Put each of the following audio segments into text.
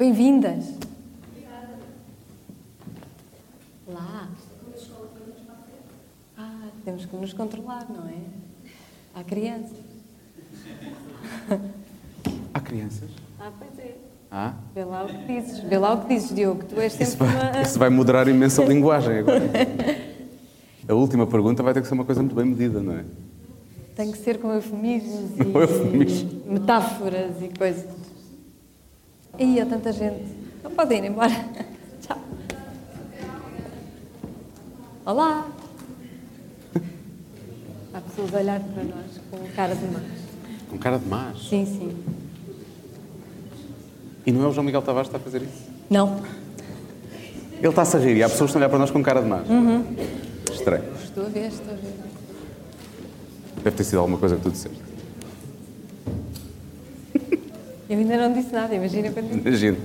Bem-vindas. Lá. Ah, temos que nos controlar, não é? Há crianças. Há crianças? Ah, pois é. Ah? Vê lá o que dizes. Vê lá o que dizes, Diogo. Tu és Isso sempre vai, uma... isso vai moderar imenso a linguagem agora. A última pergunta vai ter que ser uma coisa muito bem medida, não é? Tem que ser com eufemismos e eufemismos. metáforas e coisas. Aí há tanta gente. Não podem ir embora. Tchau. Olá. Há pessoas a olhar para nós com cara de más. Com cara de más. Sim, sim. E não é o João Miguel Tavares que está a fazer isso? Não. Ele está-se a rir e há pessoas que estão a olhar para nós com cara de más. Uhum. Estranho. Estou a ver, estou a ver. Deve ter sido alguma coisa que tu disseste. Eu ainda não disse nada, imagina quando disse. Imagina.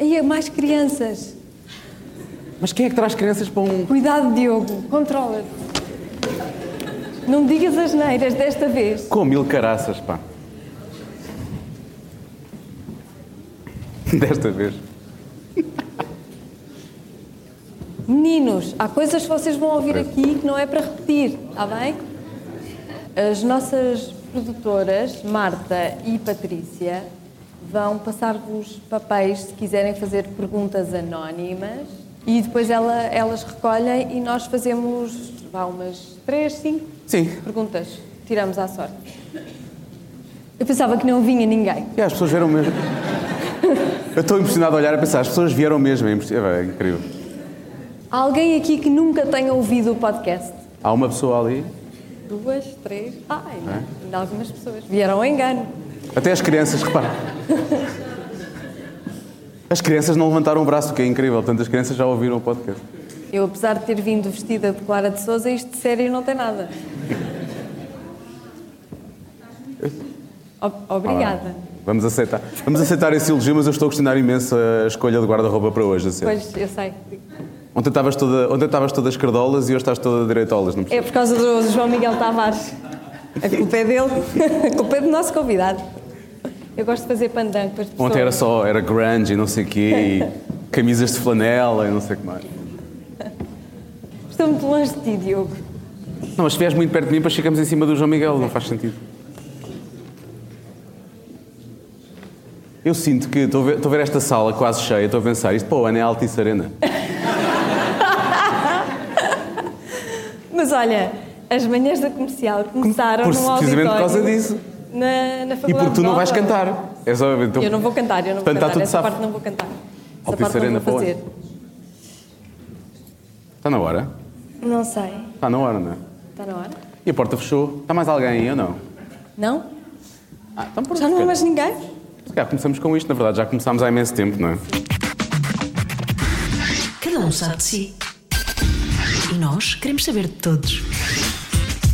Aí há mais crianças. Mas quem é que traz crianças para um. Cuidado, Diogo. Controla-te. Não digas as neiras desta vez. Com mil caraças, pá. Desta vez. Meninos, há coisas que vocês vão ouvir aqui que não é para repetir, está bem? As nossas produtoras, Marta e Patrícia, vão passar-vos papéis se quiserem fazer perguntas anónimas e depois ela- elas recolhem e nós fazemos vá, umas três, cinco Sim. perguntas. Tiramos à sorte. Eu pensava que não vinha ninguém. E as pessoas vieram mesmo. Eu estou impressionado a olhar a pensar, as pessoas vieram mesmo, é impress- é incrível. Há alguém aqui que nunca tenha ouvido o podcast? Há uma pessoa ali, Duas, três. Ai, ainda algumas pessoas. Vieram ao engano. Até as crianças, repara. As crianças não levantaram o braço, o que é incrível, tantas crianças já ouviram o podcast. Eu, apesar de ter vindo vestida de Clara de Souza, isto de sério não tem nada. Obrigada. Vamos aceitar. Vamos aceitar esse elogio, mas eu estou a questionar imenso a escolha de guarda-roupa para hoje, a sério. Pois, eu sei. Ontem estavas toda, ontem estavas toda escardolas e hoje estás toda direitolas, não É por causa do João Miguel Tavares. A culpa é dele. A culpa é do nosso convidado. Eu gosto de fazer pandan com as pessoas. Ontem era só, era grunge e não sei o quê, e camisas de flanela e não sei o que mais. Estou muito longe de ti, Diogo. Não, mas se vieres muito perto de mim, depois ficamos em cima do João Miguel, não faz sentido. Eu sinto que estou a ver, estou a ver esta sala quase cheia, estou a pensar, isto para o ano é Altice Arena. Mas olha, as manhãs da comercial começaram Por- no auditório. precisamente por causa disso. Na, na E faculdade porque tu não vais Nova. cantar. É só, então, Eu não vou cantar, eu não vou está cantar. tudo Essa safo. parte não vou cantar. Essa Altice parte não vou fazer. Está na hora? Não sei. Está na hora, não é? Está na hora? E a porta fechou. Está mais alguém aí ou não? Não? Ah, então pronto. Já não há mais ninguém? calhar começamos com isto, na verdade, já começámos há imenso tempo, não é? Cada um sabe de si. E nós queremos saber de todos.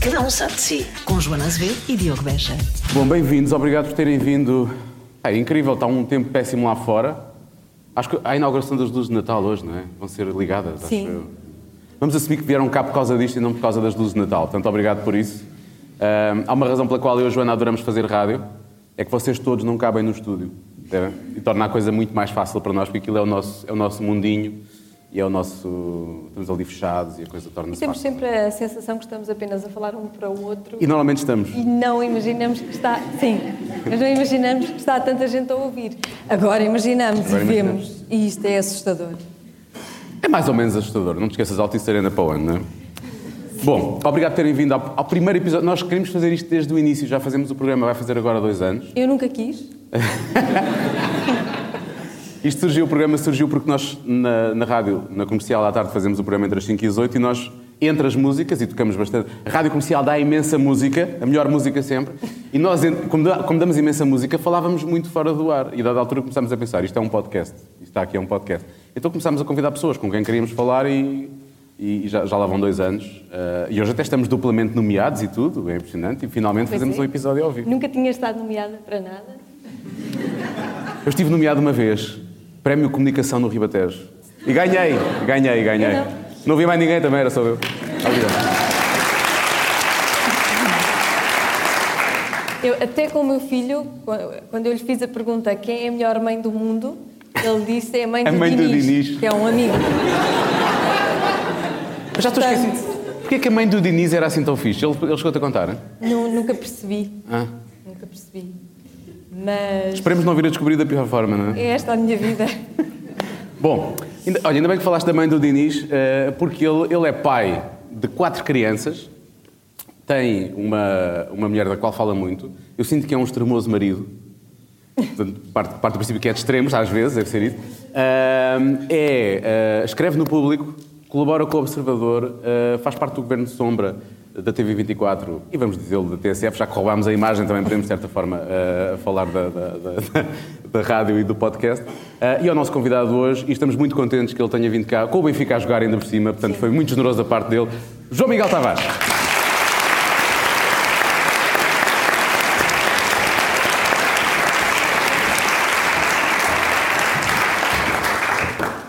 Cada um sabe de si. Com Joana Azevedo e Diogo Beja. Bom, bem-vindos, obrigado por terem vindo. É incrível, está um tempo péssimo lá fora. Acho que há a inauguração das luzes de Natal hoje, não é? Vão ser ligadas, acho Sim. eu. Vamos assumir que vieram cá por causa disto e não por causa das luzes de Natal. Portanto, obrigado por isso. Há uma razão pela qual eu e a Joana adoramos fazer rádio. É que vocês todos não cabem no estúdio. é? E torna a coisa muito mais fácil para nós, porque aquilo é o nosso, é o nosso mundinho e é o nosso... Estamos ali fechados e a coisa E torna-se temos fácil. sempre a sensação que estamos apenas a falar um para o outro E normalmente estamos. e não imaginamos que está. Sim, mas não imaginamos que está tanta gente a ouvir. Agora imaginamos Agora e imaginamos. vemos. E isto é assustador. É mais ou menos assustador. Não te esqueças, Altice Arena para o ano, não é? Bom, obrigado por terem vindo ao, ao primeiro episódio. Nós queríamos fazer isto desde o início, já fazemos o programa, vai fazer agora dois anos. Eu nunca quis. Isto surgiu, o programa surgiu porque nós, na, na rádio, na comercial à tarde, fazemos o programa entre as 5 e as 8 e nós, entre as músicas, e tocamos bastante. A rádio comercial dá imensa música, a melhor música sempre, e nós, como, damos imensa música, falávamos muito fora do ar. E, dada a altura, começámos a pensar: isto é um podcast, isto está aqui é um podcast. Então começámos a convidar pessoas com quem queríamos falar e, e já, já lá vão dois anos. Eh, e hoje até estamos duplamente nomeados e tudo, é impressionante, e finalmente Pois fazemos é. um episódio ao vivo. Nunca tinha estado nomeada para nada. Eu estive nomeado uma vez, Prémio Comunicação no Ribatejo. E ganhei, ganhei, ganhei. Eu Não vi mais ninguém também, era só eu. Obrigado. Eu, até com o meu filho, quando eu lhe fiz a pergunta quem é a melhor mãe do mundo, Ele disse é a mãe, A do, mãe do Dinis, Dinis. que é um amigo. Mas já estou Portanto- esquecido. Porquê que a mãe do Diniz era assim tão fixe? Ele, ele chegou-te a contar? Nu- nunca percebi. Ah. Nunca percebi. Mas Esperemos não vir a descobrir da pior forma, não é? é esta a minha vida. Bom, ainda- olha, ainda bem que falaste da mãe do Diniz, eh, porque ele, ele é pai de quatro crianças, tem uma, uma mulher da qual fala muito. Eu sinto que é um extremoso marido. Portanto, parte, parte do princípio que é de extremos, às vezes, deve ser isso. Ahm, é, ah, escreve no público, colabora com o Observador, faz parte do governo de sombra da TV24 e vamos dizê-lo da TSF, já que roubámos a imagem, também podemos, de certa forma, ah, falar da, da- da- da rádio e do podcast. Ah, e é o nosso convidado hoje e estamos muito contentes que ele tenha vindo cá com o Benfica a jogar ainda por cima, portanto foi muito generoso da parte dele. João Miguel Tavares.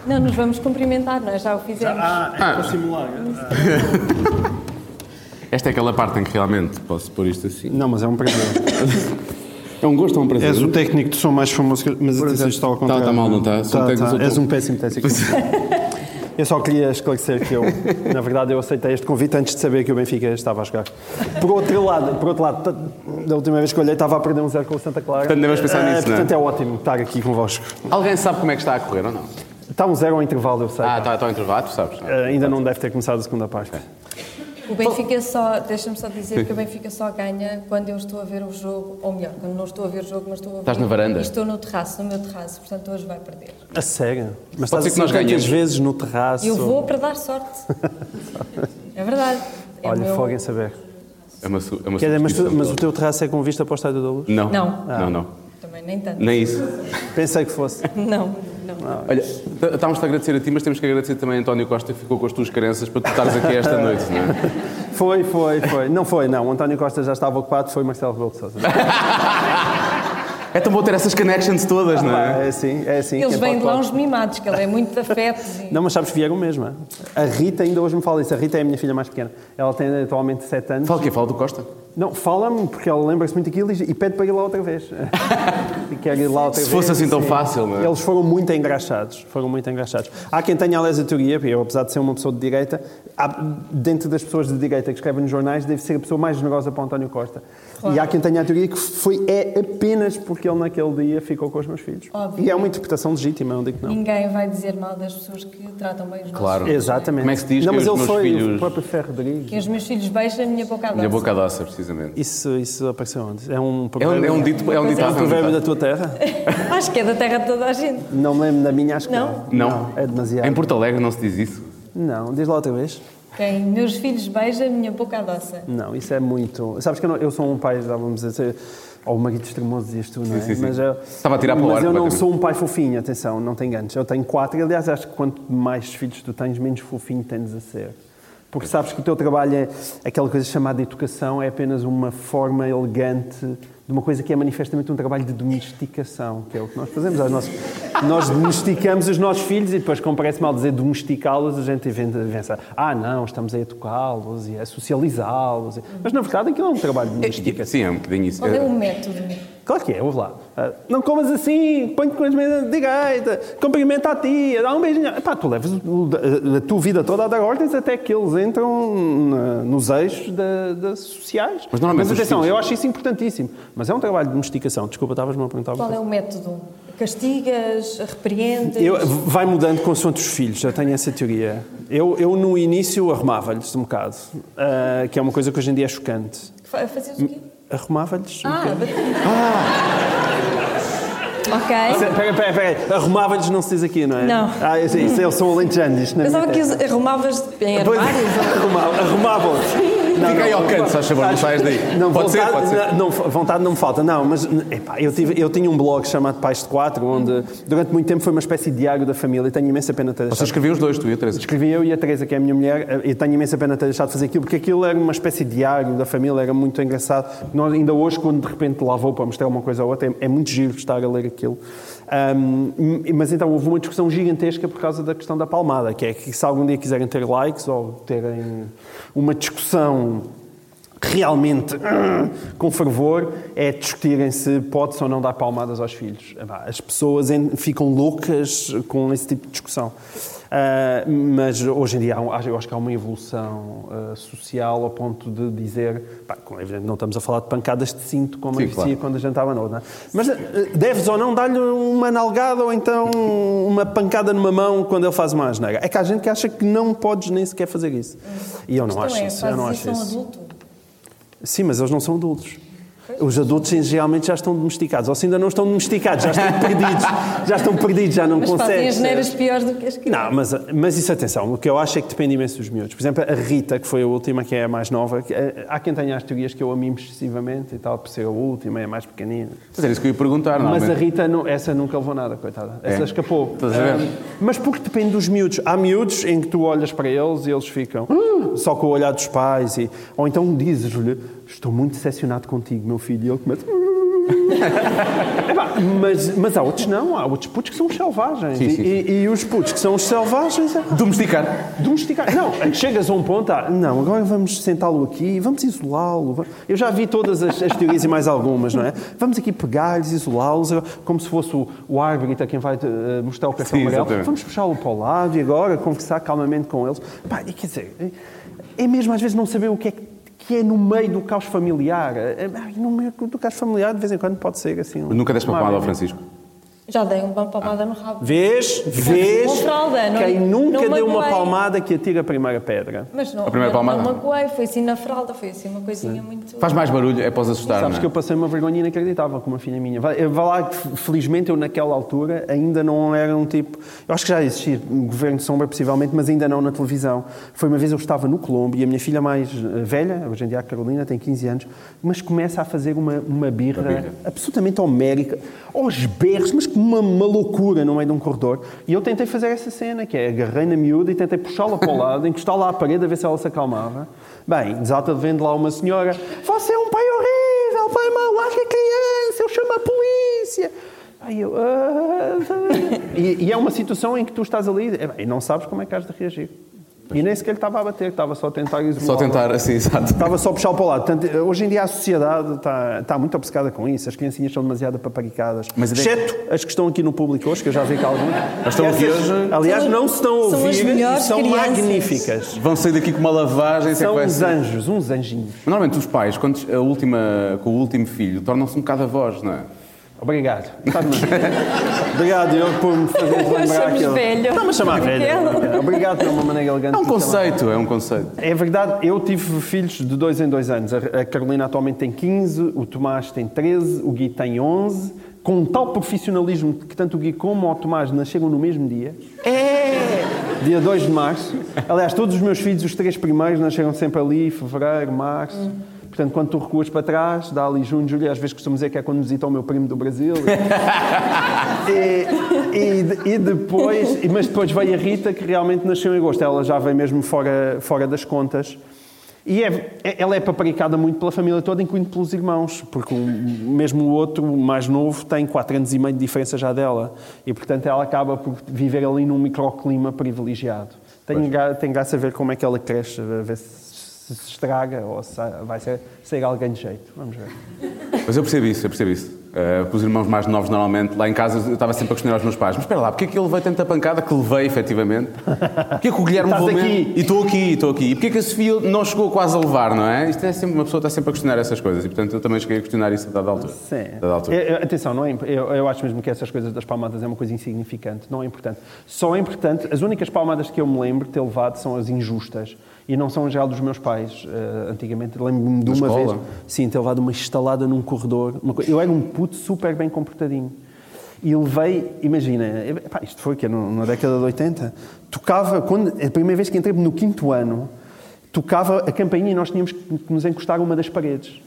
Não nos vamos cumprimentar, nós já o fizemos. Ah, é para simular. Esta é aquela parte em que realmente posso pôr isto assim. Não, mas é um prazer. É um gosto ou um prazer? És o técnico de som mais famoso, que- mas atenção, isto está ao contrário. tá mal, não está? Sou Tá, tá. És um péssimo técnico. Eu só queria esclarecer que eu, na verdade, eu aceitei este convite antes de saber que o Benfica estava a jogar. Por outro lado, por outro lado da última vez que olhei, estava a perder um zero com o Santa Clara. Portanto, devemos pensar Eh, nisso, não é? Portanto, é ótimo estar aqui convosco. Alguém sabe como é que está a correr ou não? Está um zero ao intervalo, eu sei. Ah, está, está ao intervalo, tu sabes? Eh, ainda não deve ter começado a segunda parte. O Benfica só, deixa-me só dizer que o Benfica só ganha quando eu estou a ver o jogo, ou melhor, quando não estou a ver o jogo, mas estou a ver. Estás na varanda? Estou no terraço, no meu terraço, portanto hoje vai perder. A sério? Mas Pode estás que assim vezes no terraço. Eu vou para dar sorte. É verdade. É Olha, meu- fogo em saber. É uma, su- é uma Quer dizer, mas, tu- mas o teu terraço é com vista para o Estádio da Luz? Não. Não. Não, não. Também nem tanto. Nem isso. Pensei que fosse. Não, não. Olha, estávamos a agradecer a ti, mas temos que agradecer também a António Costa que ficou com as tuas crenças para tu estares aqui esta noite, não é? Foi, foi, foi. Não foi, não. O António Costa já estava ocupado, foi Marcelo Rebelo de Sousa. É tão bom ter essas connections todas, não é? É assim, é assim. Eles quem vêm de lá uns mimados, que ele é muito de afetos. E... Não, mas sabes que vieram mesmo. é? A Rita ainda hoje me fala isso. A Rita é a minha filha mais pequena. Ela tem atualmente 7 anos. Fala o quê? Fala do Costa? Não, fala-me, porque ela lembra-se muito daquilo e pede para ir lá outra vez. e quer ir lá outra Se vez. fosse assim tão sim. fácil, não é? Eles foram muito engraxados. Foram muito engraxados. Há quem tenha, aliás, a teoria, porque eu, apesar de ser uma pessoa de direita, há- dentro das pessoas de direita que escrevem nos jornais, deve ser a pessoa mais generosa para o António Costa. E há quem tenha a teoria que foi, é apenas porque ele naquele dia ficou com os meus filhos. Óbvio. E é uma interpretação legítima, não digo que não. Ninguém vai dizer mal das pessoas que tratam bem os Claro. filhos. Exatamente. Como é que se diz Não, que mas os ele meus foi filhos- o próprio Ferro Rodrigues. Que os meus filhos beijam a minha boca a Minha boca doce, precisamente. Isso, isso apareceu onde? É um É um, provérbio, é um dito, é um dito é. é um provérbio da tua terra? Acho que é da terra de toda a gente. Não me lembro da minha, acho que Não? não. Não. É demasiado. Em Porto Alegre não se diz isso. Não, diz lá outra vez. Quem meus filhos beijam a minha boca a doce. Não, isso é muito. Sabes que eu, não- eu sou um pai, já vamos dizer, ou um marido extremoso, dizias tu, não é? Sim, sim, sim. Mas, eu, Estava a tirar para o mas eu não sou um pai fofinho, atenção, não te enganes. Eu tenho quatro, e, aliás, acho que quanto mais filhos tu tens, menos fofinho tendes a ser. Porque sabes que o teu trabalho é aquela coisa chamada educação, é apenas uma forma elegante de uma coisa que é manifestamente um trabalho de domesticação, que é o que nós fazemos. Nós, nós domesticamos os nossos filhos e depois, como parece mal dizer domesticá-los, a gente pensa, ah, não, estamos a educá-los e a socializá-los. Mas, na verdade, aquilo é um trabalho de domesticação. Sim, é um bocadinho isso. Qual é o método? Claro que é, ouve lá. Ah, Não comas assim, põe-te com as mãos de direita, cumprimenta a tia, dá um beijinho. Epá, tu levas a, tua vida toda a dar ordens até que eles entram nos eixos da, das sociais. Mas normalmente os atenção, filhos- eu acho isso importantíssimo. Mas é um trabalho de domesticação. Desculpa, estavas-me a perguntar. Qual é o método? Castigas? Repreendes? Eu, vai mudando consoante os filhos, eu tenho essa teoria. Eu, eu no início, arrumava-lhes um bocado, ah, que é uma coisa que hoje em dia é chocante. Fa- Fazias o quê? Arrumava-lhes um Ah, bati. Ok. Espera, espera, espera. Arrumava-lhes não se diz aqui, não é? Não. Ah, isso, isso, eles são alentejanos. isto na Pensava que arrumavas em armários. arrumava- Arrumavam-os. Não, Fica aí ao canto, se favor, não saias daí. Não, Pode ser, vontade, pode ser. Não, vontade não me falta, não, mas epá, eu, tive, eu tinha um blog chamado Pais de Quatro, onde durante muito tempo foi uma espécie de diário da família e tenho imensa pena ter deixado. escreviam os dois, tu e a Teresa. Escrevi eu e a Teresa, que é a minha mulher, e tenho imensa pena ter deixado de fazer aquilo, porque aquilo era uma espécie de diário da família, era muito engraçado. Nós, ainda hoje, quando de repente lá vou para mostrar uma coisa ou outra, é, é muito giro estar a ler aquilo. Ahm, mas então houve uma discussão gigantesca por causa da questão da palmada, que é que se algum dia quiserem ter likes ou terem uma discussão realmente com fervor é discutirem se pode-se ou não dar palmadas aos filhos. As pessoas ficam loucas com esse tipo de discussão. Uh, mas hoje em dia eu acho que há uma evolução uh, social ao ponto de dizer, pá, evidente, não estamos a falar de pancadas de cinto como Sim, claro. quando a gente estava novo, é? mas uh, deves ou não dar-lhe uma nalgada ou então uma pancada numa mão quando ele faz uma asneira. É que há gente que acha que não podes nem sequer fazer isso. E eu não acho é, isso. Eu não acho isso. Adulto. Sim, mas eles não são adultos. Os adultos geralmente já estão domesticados, ou se ainda não estão domesticados, já estão perdidos, já estão perdidos, já não mas conseguem. Fazem as neiras piores do que as crianças. Não, mas, mas isso atenção, o que eu acho é que depende imenso dos miúdos. Por exemplo, a Rita, que foi a última, que é a mais nova, eh, há quem tenha as teorias que eu amo excessivamente e tal, por ser a última, é a mais pequenina. Mas era isso que eu ia perguntar, não Mas a Rita, não, essa nunca levou nada, coitada. Essa é. escapou. Um, mas porque depende dos miúdos. Há miúdos em que tu olhas para eles e eles ficam uh, só com o olhar dos pais, e, ou então dizes-lhe estou muito decepcionado contigo, meu filho. E ele começa... mas, mas há outros não, há outros putos que são os selvagens. Sim, sim, sim. E, e, os putos que são os selvagens. É- domesticar. Domesticar. Não, chegas a um ponto, ah, não, agora vamos sentá-lo aqui, vamos isolá-lo. Eu já vi todas as, as, teorias e mais algumas, não é? Vamos aqui pegar-lhes, isolá-los, como se fosse o, o árbitro a quem vai uh, mostrar o cartão amarelo. Vamos puxá-lo para o lado e agora conversar calmamente com eles. E quer dizer, é mesmo às vezes não saber o que é que que é no meio do caos familiar. É, no meio do caos familiar, de vez em quando, pode ser assim. Nunca deste uma palmada ao Francisco? Já dei uma palmada no rabo. Vês? Vês? Fralda, não, Quem nunca deu uma palmada que atira a primeira pedra. Mas não, a primeira palmada? não magoei, foi assim na fralda, foi assim uma coisinha Sim. muito... Faz mais barulho, é para os assustar, Sabes é? que eu passei uma vergonha inacreditável com uma filha minha. Vai lá que, felizmente, eu naquela altura ainda não era um tipo... Eu acho que já existia um governo de sombra, possivelmente, mas ainda não na televisão. Foi uma vez eu estava no Colombo e a minha filha mais eh, velha, hoje em dia a Carolina, tem 15 anos, mas começa a fazer uma, uma birra, birra. absolutamente homérica, aos berros, mas com uma, uma loucura no meio de um corredor. E eu tentei fazer essa cena, que é agarrei na miúda e tentei puxá-la para o lado, encostar lá à parede a ver se ela se acalmava. Bem, desata de vendo lá uma senhora, você é um pai horrível, pai mau, larga a criança, eu chamo a polícia. Aí eu, ah, e, e, é uma situação em que tu estás ali e não sabes como é que has de reagir. E nem sequer estava a bater, estava só a tentar isolar. Só tentar, assim, exato. Estava só a puxar para o lado. Portanto, hoje em dia a sociedade está, está muito obcecada com isso. As criancinhas são demasiado paparicadas. Mas Exceto as que estão aqui no público hoje, que eu já vi que algumas. estão aqui hoje. Aliás, não se estão a ouvir são são crianças. magníficas. Vão sair daqui com uma lavagem. São uns anjos, uns anjinhos. Normalmente os pais, quando a última, com o último filho, tornam-se um bocado avós, não é? Obrigado. Obrigado, eu, por me fazer lembrar aquilo. velho. Não, mas chamar velho. Obrigado de uma maneira elegante. É um conceito, é um conceito. É verdade, eu tive filhos de dois em dois anos. A Carolina atualmente tem 15, o Tomás tem 13, o Gui tem 11. Com um tal profissionalismo que tanto o Gui como o Tomás nasceram no mesmo dia. É! Dia 2 de março. Aliás, todos os meus filhos, os três primeiros, nasceram sempre ali, fevereiro, março. Hum. Portanto, quando tu recuas para trás, dá ali junho, julho, às vezes costumo dizer que é quando visita o meu primo do Brasil. e, e, e, depois, mas depois veio a Rita, que realmente nasceu em agosto. Ela já veio mesmo fora, fora das contas. E é, é ela é paparicada muito pela família toda, incluindo pelos irmãos, porque o, mesmo o outro, mais novo, tem 4 anos e meio de diferença já dela. E, portanto, ela acaba por viver ali num microclima privilegiado. Tem, tem graça a ver como é que ela cresce, a ver se se estraga ou se vai ser, sair alguém de jeito. Vamos ver. Mas eu percebo isso, eu percebo isso. Uh, os irmãos mais novos, normalmente, lá em casa, eu estava sempre a questionar aos meus pais: mas espera lá, porque é que ele levei tanta pancada que levei, efetivamente? Porquê é que o Guilherme levou aqui? E estou aqui, estou aqui. E porquê é que a Sofia não chegou quase a levar, não é? Isto é sempre, uma pessoa está sempre a questionar essas coisas e, portanto, eu também cheguei a questionar isso a dada altura. Sim. Dada altura. Eu, atenção, não é, eu, eu acho mesmo que essas coisas das palmadas é uma coisa insignificante, não é importante. Só é importante, as únicas palmadas que eu me lembro de ter levado são as injustas e não são já dos meus pais. Uh, antigamente lembro-me de uma escola? vez, sim, ter levado uma estalada num corredor. eu era um puto super bem comportadinho. E levei, imagina, pá, isto foi que na década de 80, tocava, quando, a primeira vez que entrei no quinto ano, tocava a campainha e nós tínhamos que nos encostar a uma das paredes.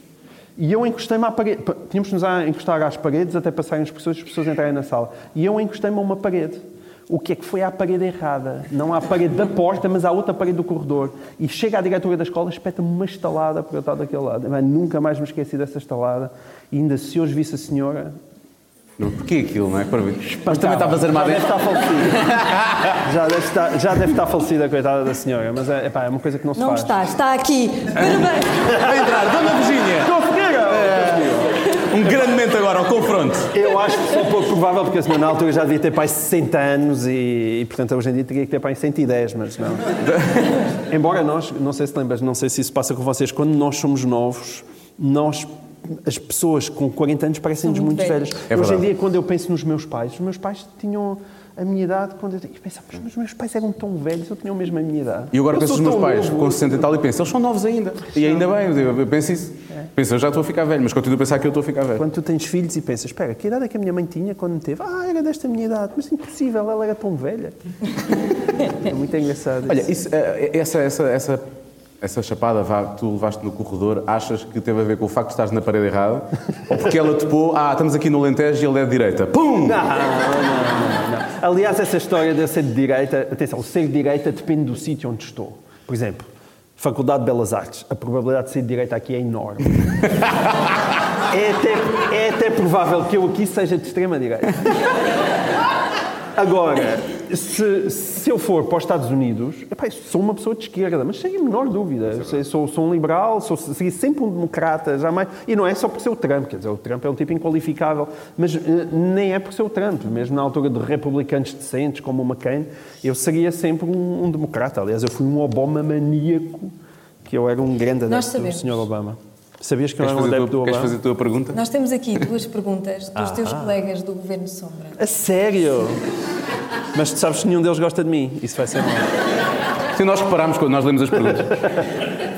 E eu encostei-me à parede, tínhamos que nos encostar às paredes até passarem as pessoas, as pessoas entrarem na sala. E eu encostei-me a uma parede o que é que foi à parede errada. Não à parede da porta, mas à outra parede do corredor. E chega à diretora da escola, espeta-me uma estalada por eu estar daquele lado. Mas nunca mais me esqueci dessa estalada. E ainda se hoje visse a senhora, Não, Porquê aquilo, não é? Para mim. Mas também estavas armado já deve estar falecida. já, deve estar, já deve estar falecida, coitada da senhora. Mas é, epá, é uma coisa que não se Não faz. está, está aqui. Parabéns. Vai entrar, Dona Virgínia! Um grande momento agora ao confronto. Eu acho que sou pouco provável, porque a senhora na altura já devia ter pai 60 anos e, e, portanto, hoje em dia teria que ter pai 110, mas não. Embora nós, não sei se lembras, não sei se isso passa com vocês, quando nós somos novos, nós, as pessoas com 40 anos parecem-nos muito muito velhas. É hoje em dia, quando eu penso nos meus pais, os meus pais tinham a minha idade, quando eu, eu pensava, mas os meus pais eram tão velhos, eu tinha mesmo a minha idade. E agora Eu penso nos meus pais novo. com 60 e tal e penso, eles são novos ainda. E ainda bem, eu penso isso. Penso, eu já estou a ficar velho, mas continuo a pensar que eu estou a ficar velho. Quando tu tens filhos e pensas, espera, que idade é que a minha mãe tinha quando me teve? Ah, era desta minha idade. Mas impossível, ela era tão velha. é muito engraçado. Olha, isso. isso, eh, essa, essa, essa, essa chapada vá, tu levaste no corredor, achas que teve a ver com o facto de estares na parede errada? Ou porque ela topou, ah, estamos aqui no Alentejo e ele é de direita. Pum! Não, não, não, não. Aliás, essa história de eu ser de direita, atenção, ser de direita depende do sítio onde estou. Por exemplo, Faculdade de Belas Artes, a probabilidade de ser de direita aqui é enorme. É até, é até provável que eu aqui seja de extrema direita. Agora, se, se eu for para os Estados Unidos, epá, sou uma pessoa de esquerda, mas sem a menor dúvida. Sei- sou, sou um liberal, sou segui sempre um democrata, jamais. E não é só por ser o Trump, quer dizer, o Trump é um tipo inqualificável, mas eh, nem é por ser o Trump. Mesmo na altura de republicanos decentes, como o McCain, eu seria sempre um, um democrata. Aliás, eu fui um Obama maníaco, que eu era um grande adepto do. Sr. Obama. Sabias que eu era um adepto do tua, queres Obama? fazer a tua pergunta? Nós temos aqui duas perguntas dos teus colegas do Governo Sombra. A sério? Mas tu sabes que nenhum deles gosta de mim. Isso vai ser mal. Sim, nós reparámos quando nós lemos as perguntas.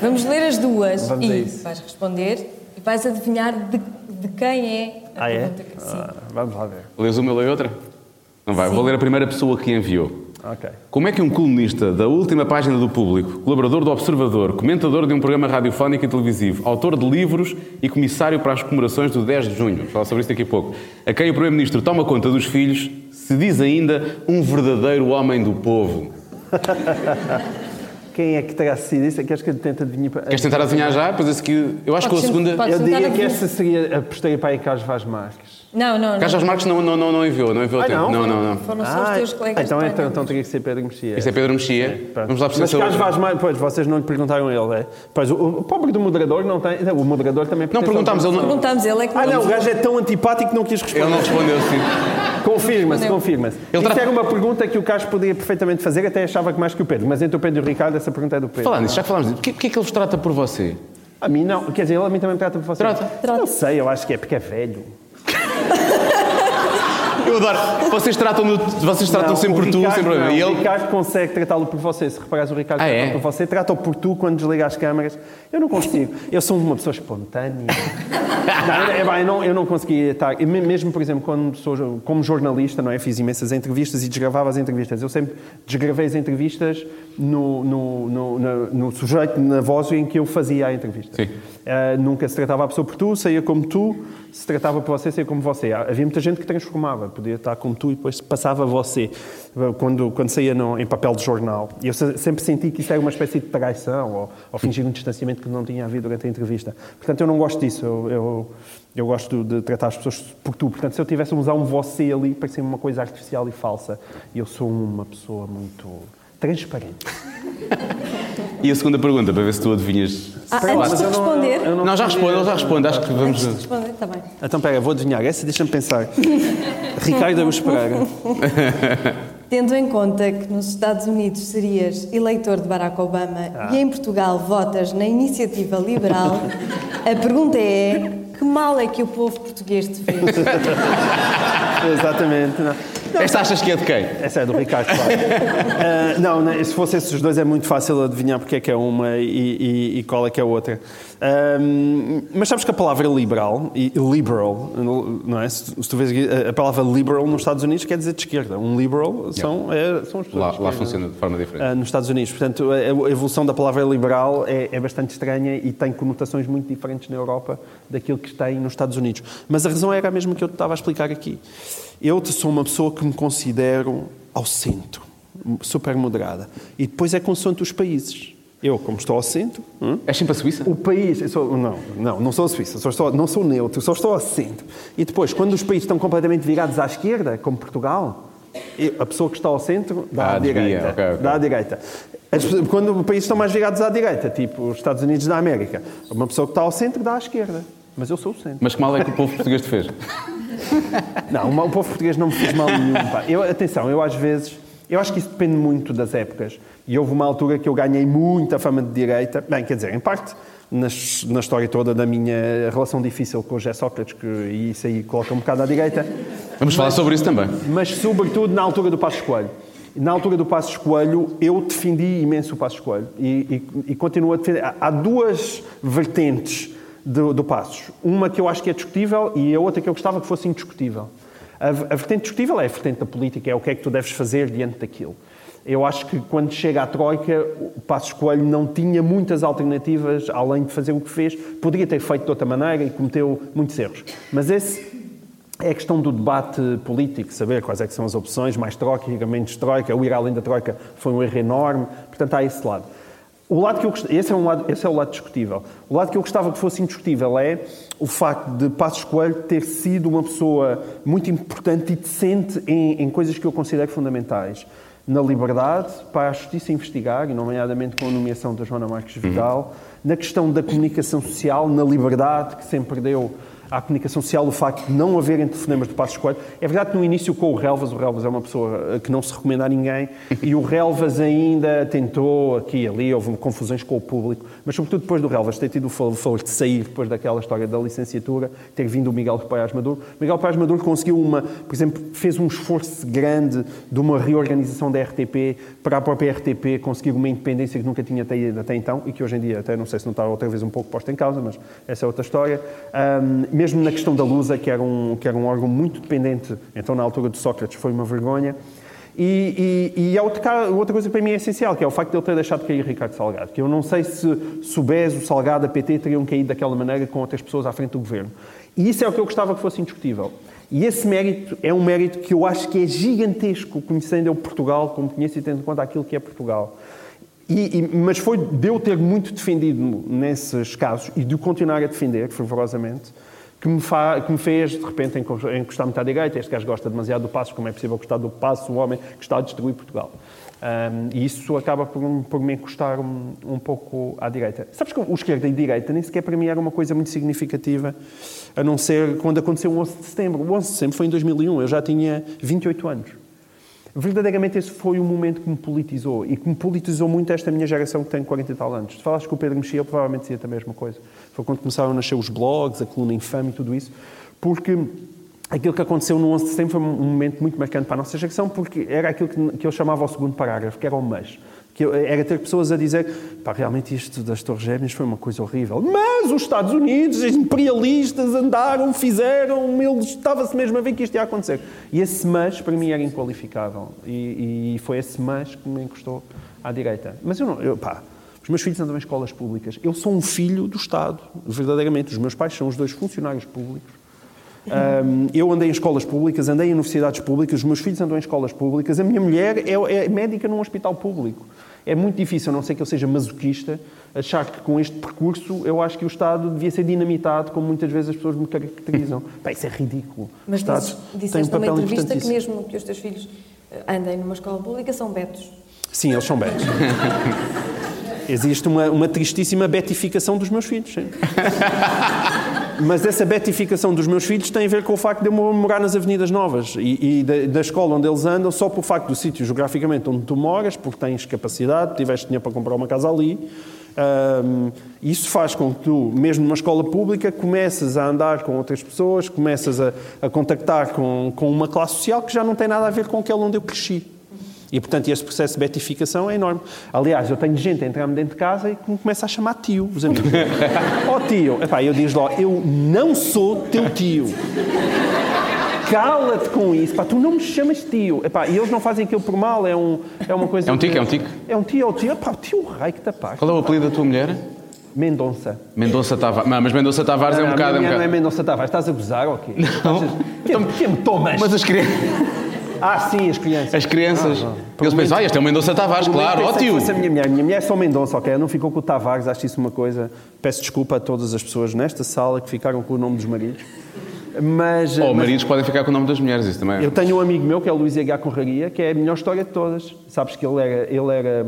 Vamos ler as duas Vamos e isso. vais responder e vais adivinhar de, de quem é a Ah, é? pergunta. que- Sim. Ah, vamos lá ver. Lês uma, eu leio outra? Não vai, vou ler a primeira pessoa que enviou. Ok. Como é que um colunista da última página do Público, colaborador do Observador, comentador de um programa radiofónico e televisivo, autor de livros e comissário para as comemorações do 10 de junho, vou falar sobre isso daqui a pouco, a quem o Primeiro-Ministro toma conta dos filhos, se diz ainda um verdadeiro homem do povo? Quem é que terá sido isso? Queres que eu tente adivinhar? para- Queres tentar adivinhar já? Pois esse que eu acho que com a segunda. tentar- Eu Podes diria que esta seria a posterior para aí Carlos Vaz Marques. Não, não, não. Carlos Marques não, não, não, não enviou, não enviou Ah, tempo. não? não, não. não. Foram só os teus colegas então, de então, então teria que ser Pedro Mexia. Este é Pedro Mexia. Vamos lá perceber Mas se Carlos Vaz Marques, pois, vocês não lhe perguntaram a ele, é? Pois, o, o pobre do moderador não tem... O moderador também... Não perguntámos, ele não, Perguntamos, ele é que Ah, não, o gajo é tão antipático que não quis responder. ele não respondeu, sim. Confirma-se, confirma-se. Isso tra- era uma pergunta que o Carlos podia perfeitamente fazer, até achava que mais que o Pedro. Mas entre o Pedro e o Ricardo, essa pergunta é do Pedro. Falar nisso, já falámos disso, porquê, porquê que ele vos trata por você? A mim não. Quer dizer, ele a mim também me trata por você. Trata. Trata. Não sei, eu acho que é porque é velho. Eu adoro. Vocês tratam, vocês tratam Não, sempre por tu, Ricardo sempre não. E O ele. Ricardo consegue tratá-lo por você. Se reparares, o Ricardo Ah, é? por você. Trata-o por tu quando desliga as câmaras. Eu não consigo. Eu sou uma pessoa espontânea. não, é, pá, eu, não, eu não conseguia estar... eu me- Mesmo, por exemplo, quando sou como jornalista, não é? Fiz imensas entrevistas e desgravava as entrevistas. Eu sempre desgravei as entrevistas no, no, no, no- no sujeito, na voz em que eu fazia a entrevista. Sim. Uh, nunca se tratava a pessoa por tu, saía como tu, se tratava por você, saía como você. Havia muita gente que transformava, podia estar como tu e depois passava você, uh, quando, quando saía no- em papel de jornal. E eu se- sempre senti que isso era uma espécie de traição, ou, ou fingir um distanciamento que não tinha havido durante a entrevista. Portanto, eu não gosto disso, eu, eu, eu gosto de tratar as pessoas por tu. Portanto, se eu tivesse a usar um você ali, parecia uma coisa artificial e falsa. E eu sou uma pessoa muito transparente. E a segunda pergunta, para ver se tu adivinhas. Ah, antes mas de eu não- responder. eu Não, já responde, ele já responde. Acho que vamos. Antes de responder, está bem. Então, pera, vou adivinhar. Essa deixa-me pensar. Ricardo Araújo Pereira. Tendo em conta que nos Estados Unidos serias eleitor de Barack Obama Ah. e em Portugal votas na iniciativa liberal, a pergunta é: que mal é que o povo português te fez? Exatamente. Não. Esta achas que é de quem? Essa é do Ricardo, claro. Ah, não, não, se fossem esses dois é muito fácil adivinhar porque é que é uma e, e- e qual é que é a outra. Mas sabes que a palavra liberal, e liberal, não é? Se, se tu vês a, a palavra liberal nos Estados Unidos quer dizer de esquerda. Um liberal são, é, são as pessoas Lá, lá funciona de forma diferente. Ah, nos Estados Unidos. Portanto, a a evolução da palavra liberal é, é bastante estranha e tem conotações muito diferentes na Europa daquilo que tem nos Estados Unidos. Mas a razão era a mesma que eu te estava a explicar aqui. Eu sou uma pessoa que me considero ao centro, super moderada. E depois é consoante os países. Eu, como estou ao centro, hum, És sempre a Suíça? o país. sou- não, não, não sou a Suíça, só estou, não sou neutro, só estou ao centro. E depois, quando os países estão completamente virados à esquerda, como Portugal, eu- a pessoa que está ao centro dá Ah, à direita. ok, ok. Dá à direita. As quando os países estão mais virados à direita, tipo os Estados Unidos da América, uma pessoa que está ao centro dá à esquerda. Mas eu sou o centro. Mas que mal é que o povo português te fez? Não, o povo português não me fez mal nenhum. pá. Eu, atenção, eu às vezes. Eu acho que isso depende muito das épocas. E houve uma altura que eu ganhei muita fama de direita. Bem, quer dizer, em parte, nas- na história toda da minha relação difícil com o José Sócrates, que isso aí coloca um bocado à direita. Vamos falar sobre isso também. Mas, sobretudo, na altura do Passo Coelho. Na altura do Passo Coelho, eu defendi imenso o Passo Coelho. E, e, e continuo a defender. Há- Há duas vertentes do, do Passos. Uma que eu acho que é discutível e a outra que eu gostava que fosse indiscutível. A, a vertente discutível é a vertente da política, é o que é que tu deves fazer diante daquilo. Eu acho que quando chega à Troika, o Passos Coelho não tinha muitas alternativas além de fazer o que fez. Poderia ter feito de outra maneira e cometeu muitos erros. Mas esse é a questão do debate político, saber quais é que são as opções, mais troca, menos troika, o ir além da troika foi um erro enorme, portanto há esse lado. O lado que eu esse, é um lado, esse é o lado discutível. O lado que eu gostava que fosse indiscutível é o facto de Passos Coelho ter sido uma pessoa muito importante e decente em, em coisas que eu considero fundamentais. Na liberdade, para a justiça investigar, e nomeadamente com a nomeação da Joana Marques Vidal, na questão da comunicação social, na liberdade, que sempre deu à comunicação social o facto de não haverem telefonemas de Passos Coelho. É verdade que no início com o Relvas, o Relvas é uma pessoa eh, que não se recomenda a ninguém, e o Relvas ainda tentou aqui e ali, houve confusões com o público, mas sobretudo depois do Relvas ter tido o favor de sair depois daquela história da licenciatura, ter vindo o Miguel Paes Maduro. Miguel Paes Maduro conseguiu uma, por exemplo, fez um esforço grande de uma reorganização da RTP para a própria RTP conseguir uma independência que nunca tinha tido até então e que hoje em dia até não sei se não está outra vez um pouco posta em causa, mas essa é outra história. Ahm, mesmo na questão da Lusa, que era, um, que era um órgão muito dependente, então na altura do Sócrates foi uma vergonha. E, e, e há outra, ca- outra coisa que para mim é essencial, que é o facto de ele ter deixado cair Ricardo Salgado. Que eu não sei se soubesse o Salgado, a PT, teriam caído daquela maneira com outras pessoas à frente do governo. E isso é o que eu gostava que fosse indiscutível. E esse mérito é um mérito que eu acho que é gigantesco, conhecendo eu Portugal, como conheço e tendo em conta aquilo que é Portugal. E- e- mas foi de eu ter muito defendido nesses casos e de o continuar a defender fervorosamente que me, fa- que me fez, de repente, enco- encostar muito à direita. Este gajo gosta demasiado do passo, como é possível gostar do passo, um homem que está a destruir Portugal. Ahm, e isso acaba por, por me encostar um, um pouco à direita. Sabes que o esquerda e direita nem sequer para mim era uma coisa muito significativa, a não ser quando aconteceu o 11 de setembro. O 11 de setembro foi em 2001, eu já tinha 28 anos. Verdadeiramente esse foi o momento que me politizou e que me politizou muito esta minha geração que tem 40 e tal anos. Se falaste com o Pedro Mexia, ele provavelmente dizia a mesma coisa. Foi quando começaram a nascer os blogs, a coluna infame e tudo isso, porque aquilo que aconteceu no 11 de setembro foi um momento muito marcante para a nossa geração, porque era aquilo que, que eu chamava o segundo parágrafo, que era o mas. Que era ter pessoas a dizer, pá, realmente isto das Torres Gêmeas foi uma coisa horrível. Mas os Estados Unidos, os imperialistas andaram, fizeram, estava-se mesmo a ver que isto ia acontecer. E esse mas, para mim, era inqualificável. E, e foi esse mas que me encostou à direita. Mas eu não, eu, pá, os meus filhos andam em escolas públicas. Eu sou um filho do Estado, verdadeiramente. Os meus pais são os dois funcionários públicos. Um, eu andei em escolas públicas, andei em universidades públicas, os meus filhos andam em escolas públicas, a minha mulher é, é médica num hospital público. É muito difícil, a não ser que eu seja masoquista, achar que com este percurso eu acho que o Estado devia ser dinamitado, como muitas vezes as pessoas me caracterizam. Pá, isso é ridículo. Mas dizes- tem um disseste numa entrevista que mesmo que os teus filhos eh, andem numa escola pública são betos. Sim, eles são betos. Existe uma, uma tristíssima betificação dos meus filhos. sim. Mas essa betificação dos meus filhos tem a ver com o facto de eu morar nas Avenidas Novas e, e da, da escola onde eles andam, só por facto do sítio geograficamente onde tu moras, porque tens capacidade, tiveste dinheiro para comprar uma casa ali. Ahm, isso faz com que tu, mesmo numa escola pública, começas a andar com outras pessoas, começas a, a contactar com, com uma classe social que já não tem nada a ver com aquela onde eu cresci. E, portanto, esse processo de betificação é enorme. Aliás, eu tenho gente a entrar-me dentro de casa e que me começa a chamar tio. Os amigos. Ó tio. Epá, eu digo lá, eu não sou teu tio. Cala-te com isso. Pá, tu não me chamas tio. Epá, e eles não fazem aquilo por mal. É, um, é uma coisa... É um que- é um tique. É um tio, é um tio. Epá, tio raio que tapaste. Qual é o apelido da tua mulher? Mendonça. Mendonça Tavares. Não, mas Mendonça Tavares é um Não, bocado. é minha um mulher não é. Mendonça Tavares. Estás a gozar ou quê? Estás a- Que, que me tomas? Mas as crianças. Ah, sim, as crianças. As crianças. Ah, ah. Eles pensam, ah, este é o Mendonça Tavares, claro, ó Pensei que tio. fosse a minha mulher. Minha mulher é só Mendonça, ok? Não ficou com o Tavares, acho isso uma coisa. Peço desculpa a todas as pessoas nesta sala que ficaram com o nome dos maridos. Mas, Ou mas maridos podem ficar com o nome das mulheres, isso também. é. eu tenho um amigo meu que é o Luís Aguiar Conraria, que é a melhor história de todas. Sabes que ele era, ele era,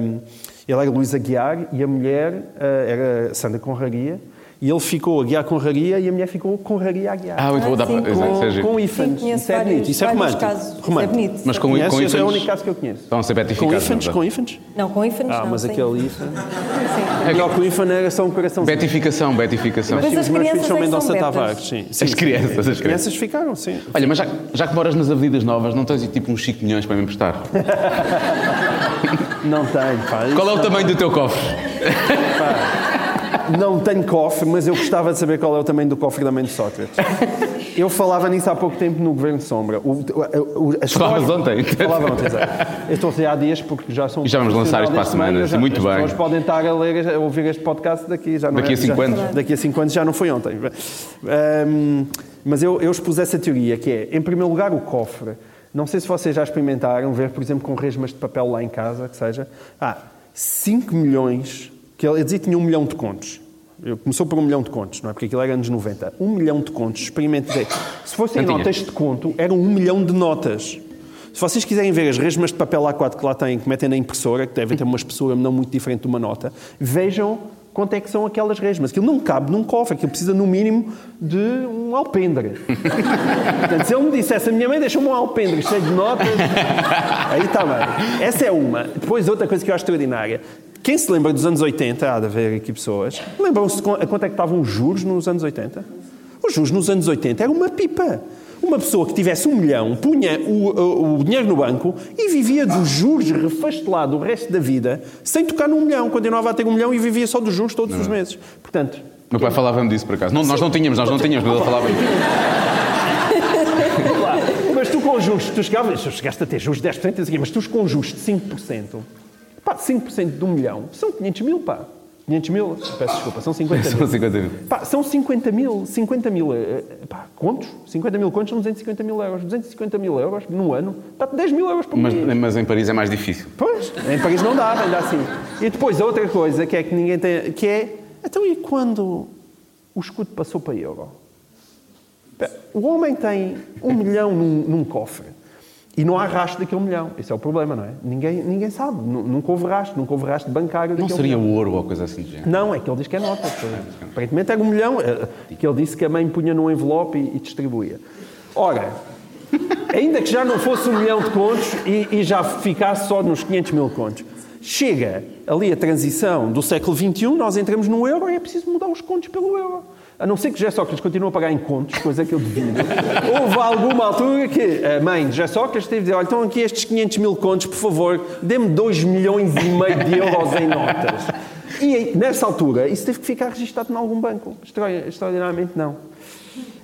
hum, ele era Luís Aguiar e a mulher ah, era Sandra Conraria. E ele ficou Aguiar Conraria e a mulher ficou Conraria Aguiar. Ah, muito bom, dá Ah, para. É com, com conheço Isso é bonito, isso é romântico. casos. Isso é romântico. bonito. Mas com, Conheces? com é o único caso que eu conheço. estão a ser Com betificados. não é? com hífens? Não, com ífanes Ah, não. mas aquele ífanes. hífen... Sim. Que o hífen era só um coração. Betificação, betificação. Mas os meus filhos crianças são é Mendonça. Tavares, sim. As crianças, as As crianças ficaram, sim. Olha, mas já, que moras nas avenidas novas, não tens tipo uns 5 milhões para me emprestar? Não tenho, pá. Qual é o tamanho do teu cofre? Não tenho cofre, mas eu gostava de saber qual é o tamanho do cofre da mãe de Sócrates. Eu falava nisso há pouco tempo no Governo de Sombra. O, o, o, a Falavas ontem. Falava ontem, exato. Eu estou a dizer há dias porque já são... E já vamos lançar isto para a semana, já- muito as bem. pessoas podem estar a, ler, a ouvir este podcast daqui. Já não Daqui é- a cinco já- anos. Daqui a 5 anos já não foi ontem. Ahm, mas eu, eu expus essa teoria, que é, em primeiro lugar, o cofre. Não sei se vocês já experimentaram ver, por exemplo, com resmas de papel lá em casa, que seja. Ah, 5 milhões, que ele dizia que tinha um milhão de contos. Começou por um milhão de contos, não é? Porque aquilo era anos 90. Um milhão de contos, experimentei. Se fossem Não tinha. notas de conto, eram um milhão de notas. Se vocês quiserem ver as resmas de papel A4 que lá têm, que metem na impressora, que devem ter uma espessura não muito diferente de uma nota, vejam quanto é que são aquelas resmas. Aquilo não cabe num cofre, aquilo precisa no mínimo de um alpendre. Portanto, se ele me dissesse, a minha mãe deixou-me um alpendre cheio de notas, aí está bem. Essa é uma. Depois, outra coisa que eu acho extraordinária. Quem se lembra dos anos 80, há de haver aqui pessoas, lembram-se a quanto é que estavam os juros nos anos 80? Os juros nos anos 80 era uma pipa. Uma pessoa que tivesse um milhão punha o, o- o dinheiro no banco e vivia dos juros refastelado o resto da vida sem tocar num milhão. Continuava a ter um milhão e vivia só dos juros todos os meses. Portanto, Meu pai falava-me disso por acaso. Não, nós não tínhamos, nós não tínhamos, mas ele falava mas tu com juros, tu chegavas, chegaste a ter juros de 10%, não sei o quê, mas tu com juros de 5%, pá, 5% de um milhão, são 500 mil, pá. 500 mil, peço desculpa, são 50 São mil. 50 mil. Pá, são 50 mil, 50 mil, eh, pá, contos? 50 mil contos são 250 mil euros. 250 mil euros no ano, dá 10 mil euros por Mas, mês. mas em Paris é mais difícil. Pois, em Paris não dá, ainda assim. E depois a outra coisa que é que ninguém tem, que é, então e quando o escudo passou para euro? O homem tem um milhão num, num cofre e não há rastro daquele milhão. Esse é o problema, não é? Ninguém, ninguém sabe, Nu- nunca houve rastro, nunca houve rastro bancário Não seria milhão. ouro ou coisa assim género? Não, é que ele diz que é nota. Aparentemente era um milhão, eh, que ele disse que a mãe punha num envelope e, e distribuía. Ora, ainda que já não fosse um milhão de contos e, e já ficasse só nos 500 mil contos, chega ali a transição do século XXI, nós entramos no euro e é preciso mudar os contos pelo euro. A não ser que José Sócrates continue a pagar em contos, coisa que eu devido. Houve alguma altura que a mãe de José Sócrates teve de dizer, olha, estão aqui estes 500 mil contos, por favor, dê-me 2 milhões e meio de euros em notas. E nessa altura, isso teve que ficar registado em algum banco. Extra- Extraordinariamente não.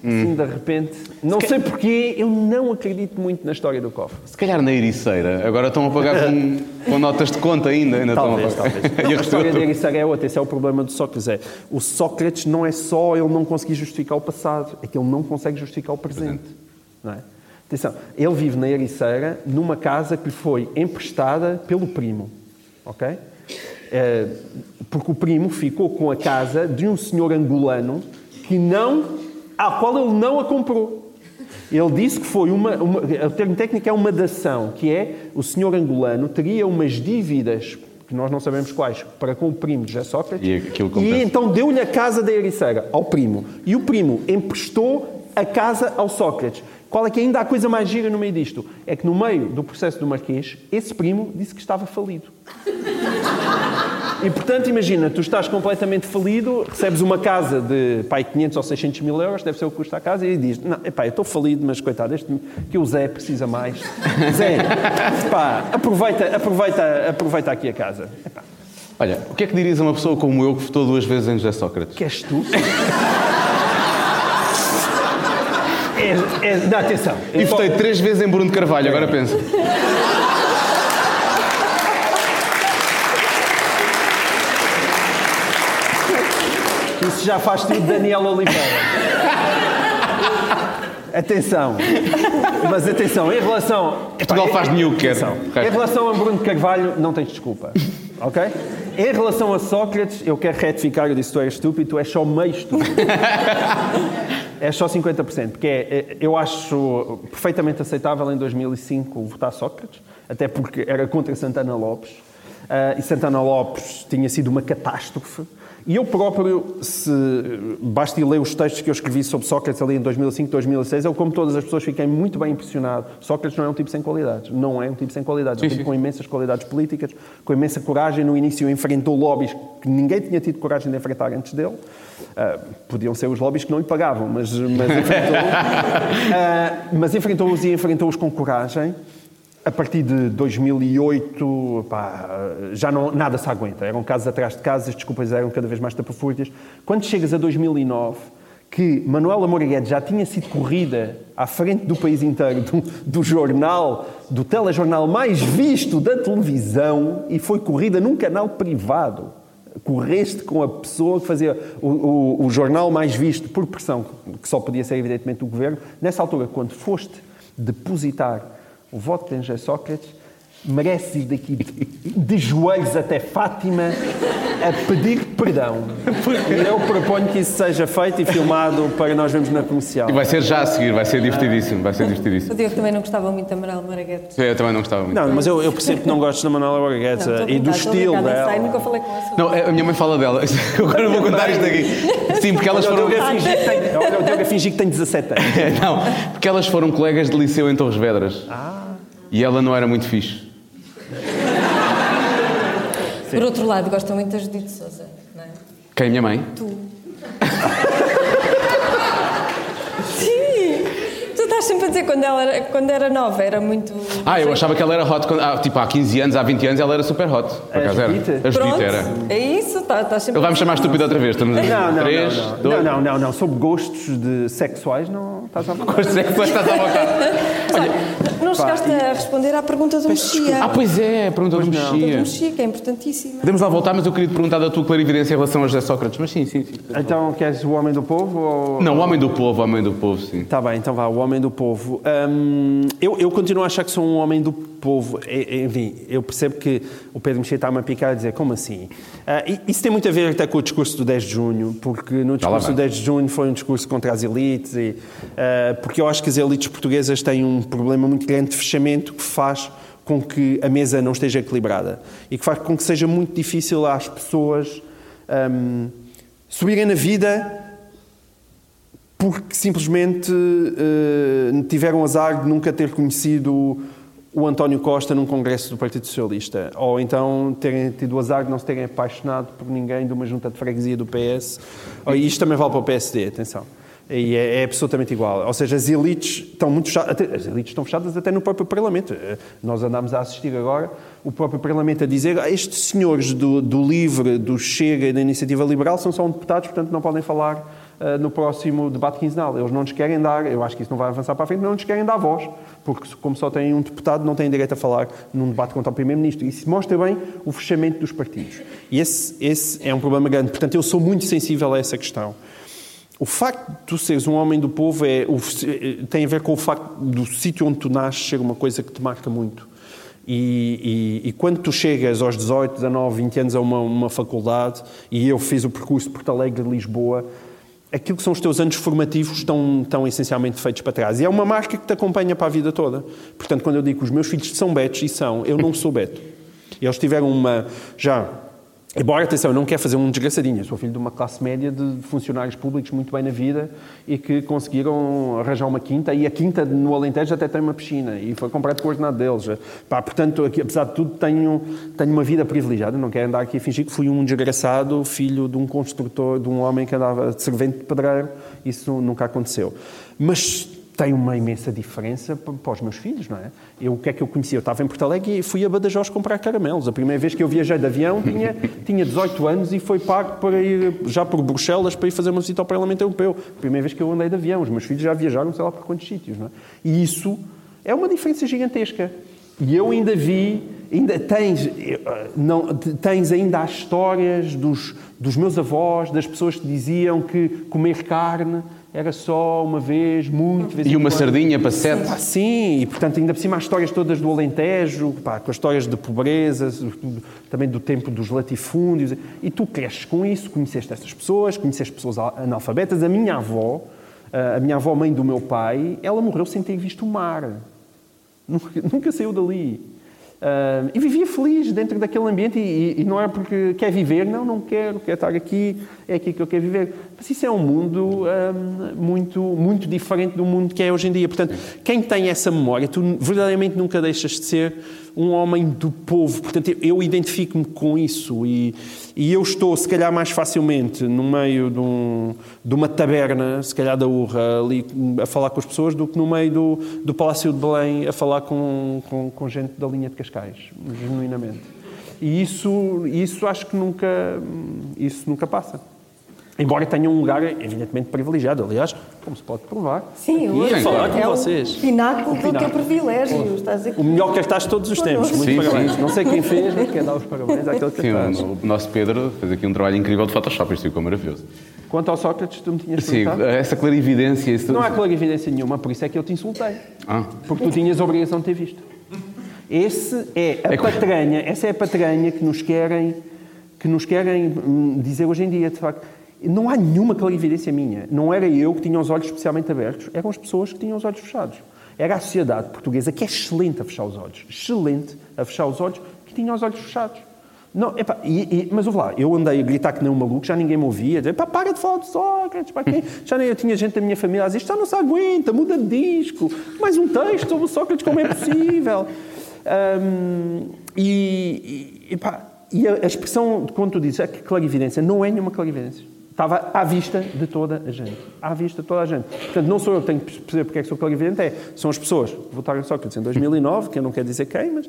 Assim, de repente, não sei porquê, eu não acredito muito na história do cofre. Se calhar na Ericeira. Agora estão a pagar com, com notas de conta ainda. ainda Talvez, estão a pagar. talvez. Não, a história de Ericeira é outra, esse é o problema do Sócrates. É, o Sócrates não é só ele não conseguir justificar o passado, é que ele não consegue justificar o presente. Não é? Atenção, ele vive na Ericeira numa casa que lhe foi emprestada pelo primo. Ok? É, porque o primo ficou com a casa de um senhor angolano que não, à qual ele não a comprou. Ele disse que foi uma, uma. O termo técnico é uma dação, que é o senhor angolano teria umas dívidas, que nós não sabemos quais, para com o primo de José Sócrates. E e então deu-lhe a casa da Ericeira ao primo. E o primo emprestou a casa ao Sócrates. Qual é que ainda há coisa mais gira no meio disto? É que no meio do processo do Marquês, esse primo disse que estava falido. E portanto, imagina, tu estás completamente falido, recebes uma casa de pai 500 ou 600 mil euros, deve ser o que custa a casa, e diz: Não, epá, eu estou falido, mas coitado, este, que o Zé precisa mais. Zé, pá, aproveita, aproveita, aproveita aqui a casa. Epá, Olha, o que é que dirias a uma pessoa como eu que votou duas vezes em José Sócrates? que és tu? É, é, dá atenção. E votei três vezes em Bruno Carvalho, agora pensa. Isso já faz tudo Daniel Oliveira. Atenção. Mas atenção, em relação. Portugal faz quer. Atenção. Em relação a Bruno Carvalho, não tens desculpa. Ok? Em relação a Sócrates, eu quero retificar, eu disse tu és estúpido, tu és só meio estúpido. É só 50%, porque é, é- eu acho perfeitamente aceitável em 2005 votar Sócrates, até porque era contra Santana Lopes, ah, e Santana Lopes tinha sido uma catástrofe. E eu próprio, se basta ler os textos que eu escrevi sobre Sócrates ali em 2005, 2006, eu, como todas as pessoas, fiquei muito bem impressionado. Sócrates não é um tipo sem qualidades. Não é um tipo sem qualidades. É um tipo com imensas qualidades políticas, com imensa coragem. No início enfrentou lobbies que ninguém tinha tido coragem de enfrentar antes dele. Ah, podiam ser os lobbies que não lhe pagavam, mas, mas enfrentou. Ah, mas enfrentou-os e enfrentou-os com coragem. A partir de 2008, pá, já não, nada se aguenta. Eram casos atrás de casos, as desculpas eram cada vez mais tapafúrdias. Quando chegas a 2009, que Manuela Moraguete já tinha sido corrida à frente do país inteiro do, do jornal, do telejornal mais visto da televisão e foi corrida num canal privado. Correste com a pessoa que fazia o, o- o jornal mais visto por pressão, que só podia ser evidentemente o governo. Nessa altura, quando foste depositar o voto de Sócrates, mereces ir daqui de joelhos até Fátima a pedir perdão. E eu proponho que isso seja feito e filmado para nós vermos na comercial. E vai ser já a seguir, vai ser divertidíssimo, vai ser O divertidíssimo. Diogo também não gostava muito da Amarelo Maraguete. Eu também não gostava muito. Não, mas eu, eu percebo que não gostes da Manuela a e do estilo dela. sei, nunca falei com ela. Não, a minha mãe fala dela. Agora vou contar isto aqui. Sim, porque elas o foram. Olha, o Diogo a fingir que tem 17 anos. Não, porque elas foram colegas de liceu em Torres Vedras. E ela não era muito fixe. Por outro lado, gosta muito da Judite Souza, não é? Quem? Minha mãe? Tu. Sim! Tu estás sempre a dizer quando ela era, quando era nova, era muito. Ah, eu achava que ela era hot. Quando, ah, tipo, há 15 anos, há 20 anos, ela era super hot. Por A acaso era. A Judite Pronto, era. é isso, tá- estás sempre. Ele vai me chamar estúpido outra vez. Estamos a Não, não, 3, não, não. 2. não, não, não, não. Sobre gostos de sexuais, não estás a Pois é, que depois estás à vontade. Não chegaste a responder à pergunta do Mexia. Ah, pois é, a pergunta do do Mexia. Mexia, que é importantíssima. Podemos lá voltar, mas eu queria te perguntar da tua clarividência em relação a José Sócrates. Mas sim, sim, sim. Então, queres o Homem do Povo? Ou... Não, o homem do povo, o homem do povo, sim. Está bem, então vá, o homem do povo. Hum, eu, eu continuo a achar que sou um homem do povo. E- Enfim, eu percebo que o Pedro Mexia está-me a picar a dizer, como assim? E- isso tem muito a ver até com o discurso do 10 de junho, porque no lá discurso do 10 de junho foi um discurso contra as elites, e, ah, porque eu acho que as elites portuguesas têm um problema muito grande de fechamento que faz com que a mesa não esteja equilibrada e que faz com que seja muito difícil às pessoas hum, subirem na vida porque simplesmente eh, tiveram azar de nunca ter conhecido o António Costa num congresso do Partido Socialista, ou então terem tido o azar de não se terem apaixonado por ninguém de uma junta de freguesia do PS. Oh, E isto também vale para o PSD, atenção. E é, é absolutamente igual. Ou seja, as elites estão muito fechadas, as elites estão fechadas até no próprio Parlamento. Eh, Nós andamos a assistir agora o próprio Parlamento a dizer "Ah, estes senhores do, do LIVRE, do Chega e da Iniciativa Liberal são só deputados, portanto não podem falar no próximo debate quinzenal. Eles não nos querem dar, eu acho que isso não vai avançar para a frente, não nos querem dar voz, porque como só têm um deputado, não têm direito a falar num debate contra o Primeiro-Ministro. Isso mostra bem o fechamento dos partidos. E esse, esse é um problema grande. Portanto, eu sou muito sensível a essa questão. O facto de tu seres um homem do povo é, o- tem a ver com o facto do sítio onde tu nasces ser uma coisa que te marca muito. E, e- e quando tu chegas aos 18, 19, 20 anos a uma, uma faculdade, e eu fiz o percurso de Porto Alegre Lisboa, aquilo que são os teus anos formativos estão, estão essencialmente feitos para trás. E é uma marca que te acompanha para a vida toda. Portanto, quando eu digo que os meus filhos são betos, e são, eu não sou beto. Eles tiveram uma. Já. Embora, atenção, eu não quero fazer um desgraçadinho. Eu sou filho de uma classe média de funcionários públicos muito bem na vida e que conseguiram arranjar uma quinta. E a quinta no Alentejo até tem uma piscina e foi comprado com o ordenado deles. Pá, portanto, aqui, apesar de tudo, tenho, tenho uma vida privilegiada. Não quero andar aqui a fingir que fui um desgraçado filho de um construtor, de um homem que andava de servente de pedreiro. Isso nunca aconteceu. Mas tem uma imensa diferença pa- para os meus filhos, não é? Eu, o que é que eu conhecia? Eu estava em Porto Alegre e fui a Badajoz comprar caramelos. A primeira vez que eu viajei de avião tinha, tinha 18 anos e foi pago para ir já por Bruxelas para ir fazer uma visita ao Parlamento Europeu. A primeira vez que eu andei de avião. Os meus filhos já viajaram sei lá por quantos sítios, não é? E isso é uma diferença gigantesca. E eu ainda vi, ainda tens, eh, não, tens ainda as histórias dos, dos meus avós, das pessoas que diziam que comer carne era só uma vez, muito vez E uma quando. sardinha para sete. Pá, sim, e portanto, ainda por cima, as histórias todas do Alentejo, pá, com as histórias de pobreza, também do tempo dos latifúndios. E tu cresces com isso, conheceste essas pessoas, conheceste pessoas analfabetas. A minha avó, a minha avó, mãe do meu pai, ela morreu sem ter visto o mar. Nunca, nunca saiu dali. Ah, e vivia feliz dentro daquele ambiente e, e- não é porque quer viver, não, não quero, quero estar aqui, é aqui que eu quero viver. Mas isso é um mundo ah, muito, muito diferente do mundo que é hoje em dia. Portanto, quem tem essa memória, tu verdadeiramente nunca deixas de ser um homem do povo. Portanto, eu, eu identifico-me com isso e, e eu estou, se calhar, mais facilmente no meio de, um- de uma taberna, se calhar da Urra, ali a falar com as pessoas, do que no meio do, do Palácio de Belém a falar com, com, com gente da linha de Cascais, genuinamente. E isso, isso acho que nunca, isso nunca passa. Embora tenha um lugar, evidentemente, privilegiado. Aliás, como se pode provar. Sim, aqui, hoje falar com é vocês. o pináculo do teu privilégio. Estás aqui. O melhor cartaz de todos os tempos. Muito Sim, parabéns. sim. Não sei quem fez, mas quer dar os parabéns àquele Sim, cartaz. o, o nosso Pedro fez aqui um trabalho incrível de Photoshop, isto ficou maravilhoso. Quanto ao Sócrates, tu me tinhas Sim, perguntado? essa clarividência. Isso Não há clarividência nenhuma, por isso é que eu te insultei. Ah. Porque tu tinhas a obrigação de ter visto. Esse é a É que- patranha, essa é a patranha que nos querem, que nos querem hum, dizer hoje em dia, de facto. Não há nenhuma clarividência minha. Não era eu que tinha os olhos especialmente abertos, eram as pessoas que tinham os olhos fechados. Era a sociedade portuguesa que é excelente a fechar os olhos. Excelente a fechar os olhos, que tinha os olhos fechados. Não, epá, e, e, mas ouve lá, eu andei a gritar que nem um maluco, já ninguém me ouvia, dizer, pá, para de falar de Sócrates, pá, quem? já nem eu tinha gente da minha família a dizer, já não se aguenta, muda de disco, mais um texto sobre o Sócrates, como é possível? Hum, e, e, epá, e a, a expressão, de quando tu dizes, é que clarividência, não é nenhuma clarividência. Estava à vista de toda a gente. À vista de toda a gente. Portanto, não sou eu que tenho que perceber porque é que sou clarividente, é, são as pessoas que votaram em Sócrates em 2009, que eu não quero dizer quem, mas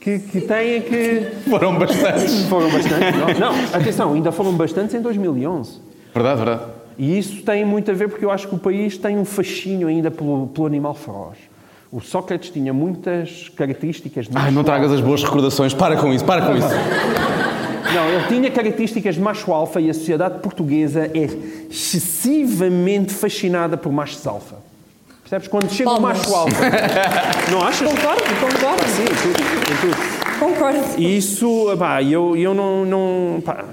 que, que têm que... Foram bastantes. Foram bastantes. Não, não, atenção, ainda foram bastantes em 2011. Verdade, verdade. E isso tem muito a ver porque eu acho que o país tem um fascínio ainda pelo, pelo animal feroz. O Sócrates tinha muitas características Ai, não tragas as boas recordações. Para com isso, para com isso. Não, ele tinha características de macho alfa e a sociedade portuguesa é excessivamente fascinada por machos alfa. Percebes? Quando chega o macho alfa. Não achas? Concordo, concordo. Sim, tudo, tudo. Concordo. Isso, pá, eu, eu não. não pá,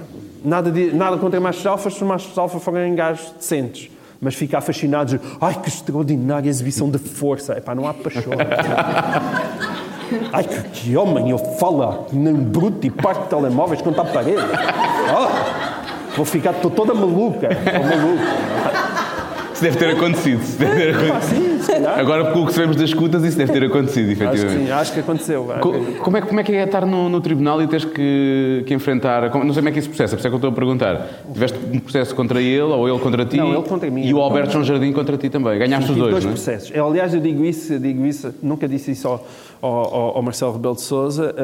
nada, de- nada contra machos alfas se os machos alfa forem gajos decentes. Mas ficar fascinados, ai que extraordinária exibição de força. Epá, não há paixão. Ai que, homem, eu falo nem bruto e parte telemóveis contra a parede. Ah, vou ficar, estou toda maluca. Estou maluca. Isso deve ter acontecido. Deve ter Ah, acontecido. sim, se calhar. Agora, pelo que sabemos das escutas, isso deve ter acontecido, Acho que efetivamente. sim, acho que aconteceu. Co- Como é, que- como é que é estar no, no tribunal e teres que, que enfrentar? como- Não sei como é que isso processa, por isso é que eu estou a perguntar. Tiveste um processo contra ele ou ele contra ti? Não, ele contra mim. E o Alberto João Jardim contra ti também. Ganhaste os Tive dois, dois não é? processos. Eu, aliás, eu digo isso, eu digo isso, nunca disse isso ao, ao, ao Marcelo Rebelo de Sousa,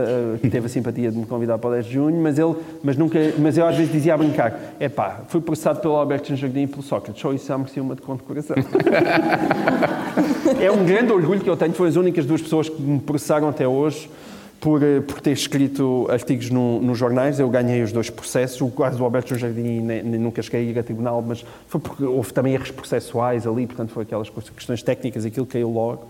que teve a simpatia de me convidar para o 10 de junho, mas, ele, mas, nunca, mas eu às vezes dizia a brincar: é pá, fui processado pelo Alberto Jardim e pelo Sócrates, só isso já merecia uma de condecoração. é um grande orgulho que eu tenho, foram as únicas duas pessoas que me processaram até hoje. Por, eh, por ter escrito artigos no- nos jornais, eu ganhei os dois processos. O caso do Alberto Jardim nem, nem nunca cheguei a ir a tribunal, mas foi porque houve também erros processuais ali, portanto, foi aquelas questões técnicas, aquilo caiu logo.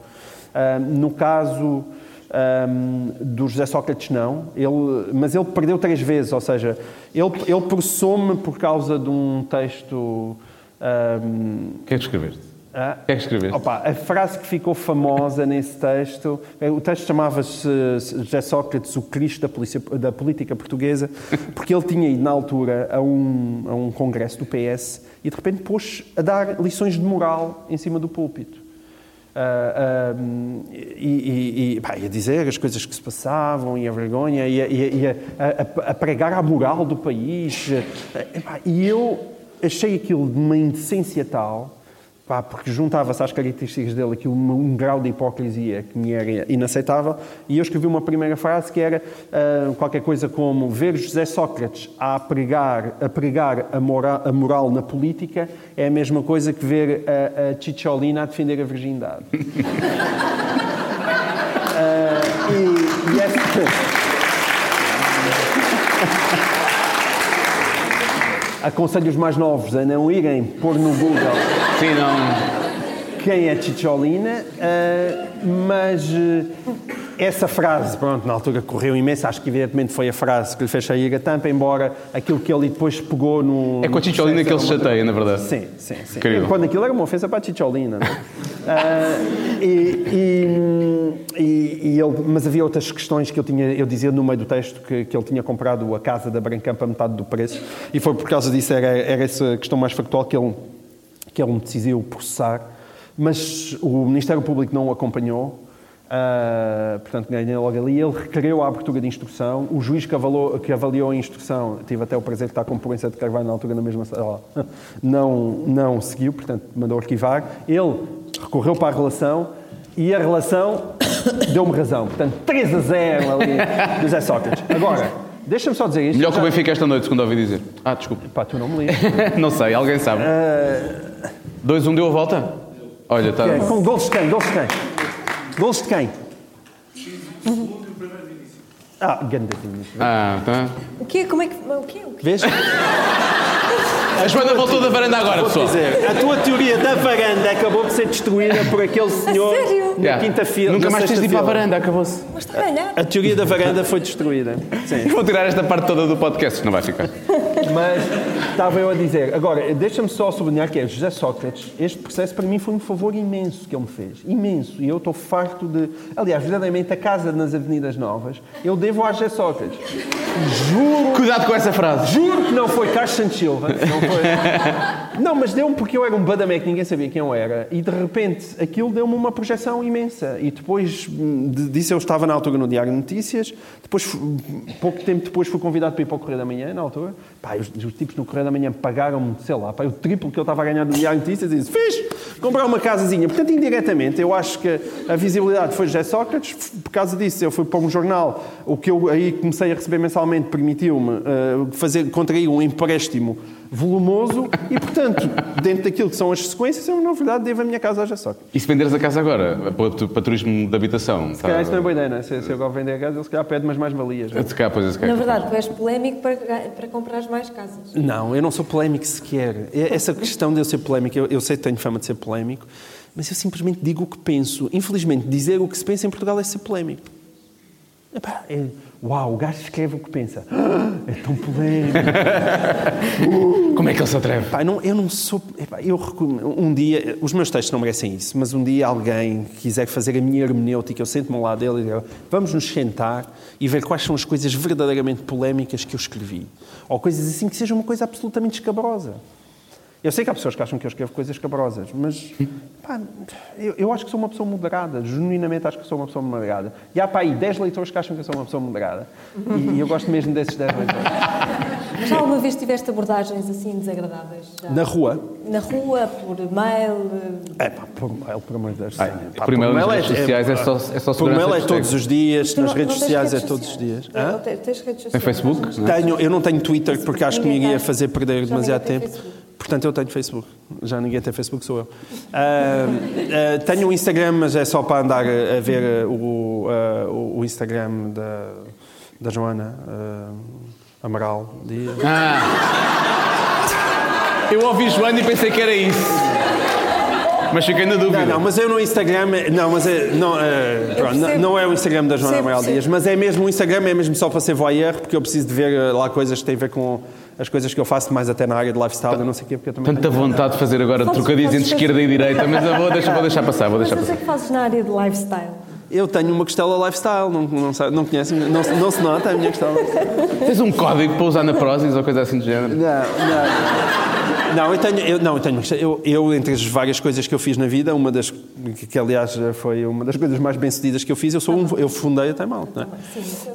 No caso ahm, do José Sócrates, não, ele, mas ele perdeu três vezes, ou seja, ele, ele processou-me por causa de um texto. ahm, O que é que escreveste? ah, que é que escreveste? Opa, a frase que ficou famosa nesse texto, eh, o texto chamava-se eh, José Sócrates, o Cristo da, polícia- da política portuguesa, porque ele tinha ido na altura a um, a um congresso do PS e de repente pôs a dar lições de moral em cima do púlpito. Ah, ah, e, e, e ia dizer as coisas que se passavam e a vergonha e a, a- a- a- a pregar a moral do país. Epá, E eu achei aquilo de uma indecência tal, pá, porque juntava-se às características dele aquilo, um, um grau de hipocrisia que me era inaceitável, e eu escrevi uma primeira frase que era ah, qualquer coisa como ver José Sócrates a pregar a, pregar a, mora- a moral na política é a mesma coisa que ver a, a Chicholina a defender a virgindade. Ah, e, e essa- Aconselho os mais novos a não irem pôr no Google Sim, não. quem é Chicholina, ah, mas eh, essa frase, pronto, na altura correu imenso, acho que evidentemente foi a frase que lhe fez sair a tampa, embora aquilo que ele depois pegou no... É com a Chicholina que ele se chateia, na verdade. Sim, sim, sim. Incrível. Quando aquilo era uma ofensa para a Chicholina, não é? Ah, e, e- e- ele, mas havia outras questões que eu tinha, eu dizia no meio do texto que, que ele tinha comprado a casa da Brancamp a metade do preço e foi por causa disso, era, era essa questão mais factual que ele, que ele me decidiu processar, mas o Ministério Público não o acompanhou, ah, portanto ganhei logo ali, ele requereu a abertura de instrução, o juiz que avaliou, que avaliou a instrução, tive até o prazer de estar com Proença de Carvalho na altura na mesma sala, não, não seguiu, portanto mandou arquivar, ele recorreu para a relação e a relação deu-me razão, portanto 3 a 0 ali do Zé Sócrates. Agora, deixa-me só dizer isto. Melhor que o Benfica esta noite, segundo ouvi dizer. Ah, desculpa. Pá, tu não me lembras. Não sei, alguém sabe. 2-1 deu a volta? Olha, está. Com gols de quem? Gols de quem? Gols de quem? Ah, ganda Vinícius. Ah, tá. O quê? Como é que. O quê? O quê? Vês? A Joana voltou da varanda agora, pessoal. dizer, a tua teoria da varanda acabou por ser destruída por aquele senhor sério? na Yeah. quinta-feira. Nunca mais tens de ir para a varanda, acabou-se. Mas está a. A teoria da varanda foi destruída. Sim. Vou tirar esta parte toda do podcast, não vai ficar. Mas estava eu a dizer. Agora, deixa-me só sublinhar que é José Sócrates. Este processo para mim foi um favor imenso que ele me fez. Imenso. E eu estou farto de. Aliás, verdadeiramente, a casa nas Avenidas Novas eu devo a José Sócrates. Juro. Cuidado com essa frase. Juro que não foi Carlos Santos Silva. Não, foi. não mas deu-me porque eu era um badamé que ninguém sabia quem eu era. E de repente aquilo deu-me uma projeção imensa. E depois hum, disso eu estava na altura no Diário de Notícias. Depois, pouco tempo depois fui convidado para ir para o Correio da Manhã, na altura. Pá, os, os tipos no Correio da Manhã pagaram-me, sei lá, pá, o triplo que eu estava a ganhar no Diário Notícias. E disse, fiz, comprar uma casazinha. Portanto, indiretamente, eu acho que a visibilidade foi José Sócrates. Por causa disso, eu fui para um jornal. O que eu aí comecei a receber mensalmente permitiu-me eh, fazer, contrair um empréstimo volumoso e, portanto, dentro daquilo que são as sequências, eu, na verdade, devo a minha casa José Sócrates. E se venderes a casa agora, para, para turismo de habitação? Se calhar isso não é boa ideia, não é? Se, se eu agora vender a casa, ele se calhar pede umas mais-valias. não é? Se calhar, pois é, se calhar. Na verdade, tu és polémico para, para comprar mais casas. Não, eu não sou polémico sequer. É- Essa questão de eu ser polémico, eu, eu sei que tenho fama de ser polémico, mas eu simplesmente digo o que penso. Infelizmente, dizer o que se pensa em Portugal é ser polémico. Epá, é, uau, o gajo escreve o que pensa. Ah, é tão polémico. Como é que ele se atreve? Pá, não- eu não sou. epá, eu um dia, os meus textos não merecem isso, mas um dia alguém quiser fazer a minha hermenêutica, eu sento-me ao lado dele e digo: vamos nos sentar e ver quais são as coisas verdadeiramente polémicas que eu escrevi. Ou coisas assim que sejam uma coisa absolutamente escabrosa. Eu sei que há pessoas que acham que eu escrevo coisas escabrosas, mas pá, eu, eu acho que sou uma pessoa moderada, genuinamente acho que sou uma pessoa moderada. E há pá, aí 10 leitores que acham que eu sou uma pessoa moderada. E, e eu gosto mesmo desses 10 leitores. Já alguma vez tiveste abordagens assim desagradáveis? Já? Na rua, Na rua, por mail? É pá, por mail, por amor de Deus. Ai, sim. Pá, por nas mail redes sociais é só- é só Por mail é todos os dias, Tu nas não- redes sociais é redes todos os sociais? dias. Não, Hã? não tens, redes sociais? Tem Facebook? não? é? Tenho, eu não tenho Twitter porque acho que me ia fazer perder demasiado tempo. Facebook. Portanto, eu tenho Facebook. Já ninguém tem Facebook, sou eu. Ah, ah, tenho um Instagram, mas é só para andar a, ver ah, o, ah, o- Instagram da, da Joana ah, Amaral Dias. Eu ouvi Joana e pensei que era isso. Mas fiquei na dúvida. Não, não, mas eu no Instagram, não, mas é, não, é, pronto, não, não é o Instagram da Joana Amaral. Dias, mas é mesmo o Instagram, é mesmo só para ser voyeur, porque eu preciso de ver eh, lá coisas que têm a ver com as coisas que eu faço, mais até na área de lifestyle, eu não sei o quê, porque eu também Tanta tenho- vontade de fazer agora trocadilhos entre esquerda e direita, mas eu vou deixar, vou deixar passar, vou deixar Mas o que é passar. que fazes na área de lifestyle? Eu tenho uma costela lifestyle, não, não, sabe- não conhecem, não, se- não se nota a minha costela. Tens um código para usar na Prozis ou coisa assim do género? Não, não. Não, eu tenho, eu, não, eu tenho, eu, eu, entre as várias coisas que eu fiz na vida, uma das, que, aliás foi uma das coisas mais bem-sucedidas que eu fiz, eu sou um, eu fundei a Time Out, não é?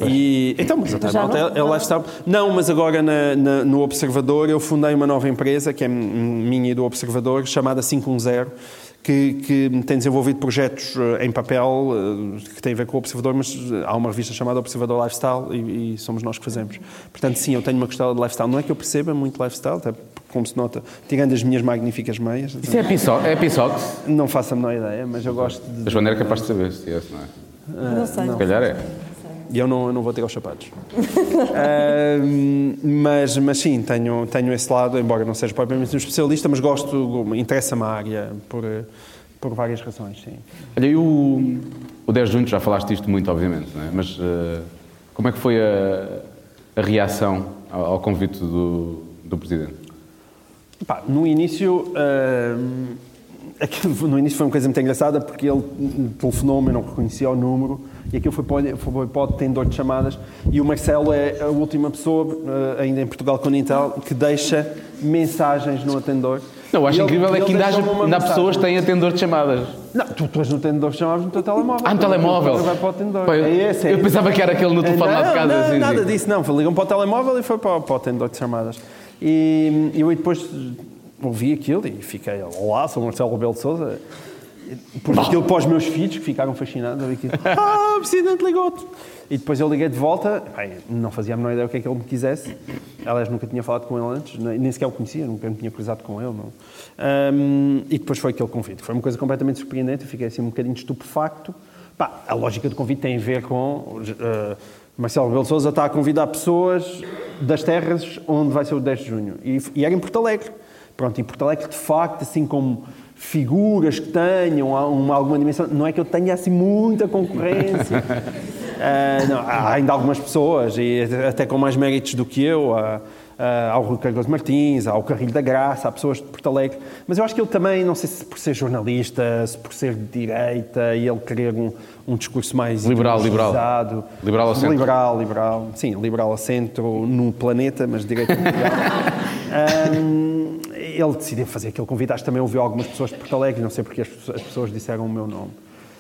E, então, mas a Time Out é, é o lifestyle. Não, mas agora na- na- no Observador eu fundei uma nova empresa, que é minha e do Observador, chamada 510, que, que tem desenvolvido projetos eh, em papel eh, que têm a ver com o Observador, mas eh, há uma revista chamada Observador Lifestyle e, e somos nós que fazemos. Portanto, sim, eu tenho uma costela de lifestyle. Não é que eu perceba muito lifestyle, até como se nota, tirando as minhas magníficas meias, Isso é Pissox? É Pissox? não faço a menor ideia, mas eu gosto de... A Joana era capaz de saber se é, não é? não sei. Se calhar é. E eu não, eu não vou ter os sapatos. Ahm, mas, mas sim, tenho, tenho esse lado, embora não seja propriamente um especialista, mas gosto, interessa-me a área por, por várias razões, sim. Olha, e o, o 10 de junho, já falaste disto muito, obviamente, não é? mas eh, como é que foi a, a reação ao, ao convite do, do Presidente? Pá, no início, aquilo- no início foi uma coisa muito engraçada porque ele telefonou-me, eu não reconhecia o número e aquilo foi para, o- o atendedor de chamadas e o Marcelo é a última pessoa, ah, ainda em Portugal continental, que deixa mensagens no atendedor. Não, eu acho E ele- incrível é ele que ainda, haja, há pessoas que têm atendedor de chamadas. Não, tu, tu és no atendedor de chamadas no teu telemóvel. Ah, no telemóvel? Vai para o atendedor. Pá, eu- é esse, é eu esse. pensava que era aquele no telefone lá de Não, casa, Não, sim, nada sim. disso, não. Ligam para o telemóvel e foi para, para o atendedor de chamadas. E eu depois ouvi aquilo e fiquei, olá, sou Marcelo Rebelo de Sousa. Por aquilo para os meus filhos, que ficaram fascinados. ver aquilo. Ah, o Presidente ligou-te. E depois eu liguei de volta. Bem, não fazia a menor ideia o que é que ele me quisesse. Aliás, nunca tinha falado com ele antes, nem sequer o conhecia, nunca me tinha cruzado com ele. Não. Ahm, e depois foi aquele convite. Foi uma coisa completamente surpreendente. Eu fiquei assim um bocadinho estupefacto. Pá, a lógica do convite tem a ver com. eh, Marcelo Rebelo de Sousa está a convidar pessoas das terras onde vai ser o 10 de junho. E, e era em Porto Alegre. Pronto, em Porto Alegre, de facto, assim como figuras que tenham uma, alguma dimensão, não é que eu tenha assim muita concorrência. Ah, não, há ainda algumas pessoas, e até com mais méritos do que eu. há ao Rui Carlos Martins, ao Carrilho da Graça, há pessoas de Porto Alegre. Mas eu acho que ele também, não sei se por ser jornalista, se por ser de direita e ele querer um, um discurso mais Liberal, liberal. Liberal ao centro. Liberal, liberal. Sim, liberal ao centro no planeta, mas direita mundial. Hum, ele decidiu fazer aquele convite. Acho que também ouviu algumas pessoas de Porto Alegre, não sei porque as as pessoas disseram o meu nome.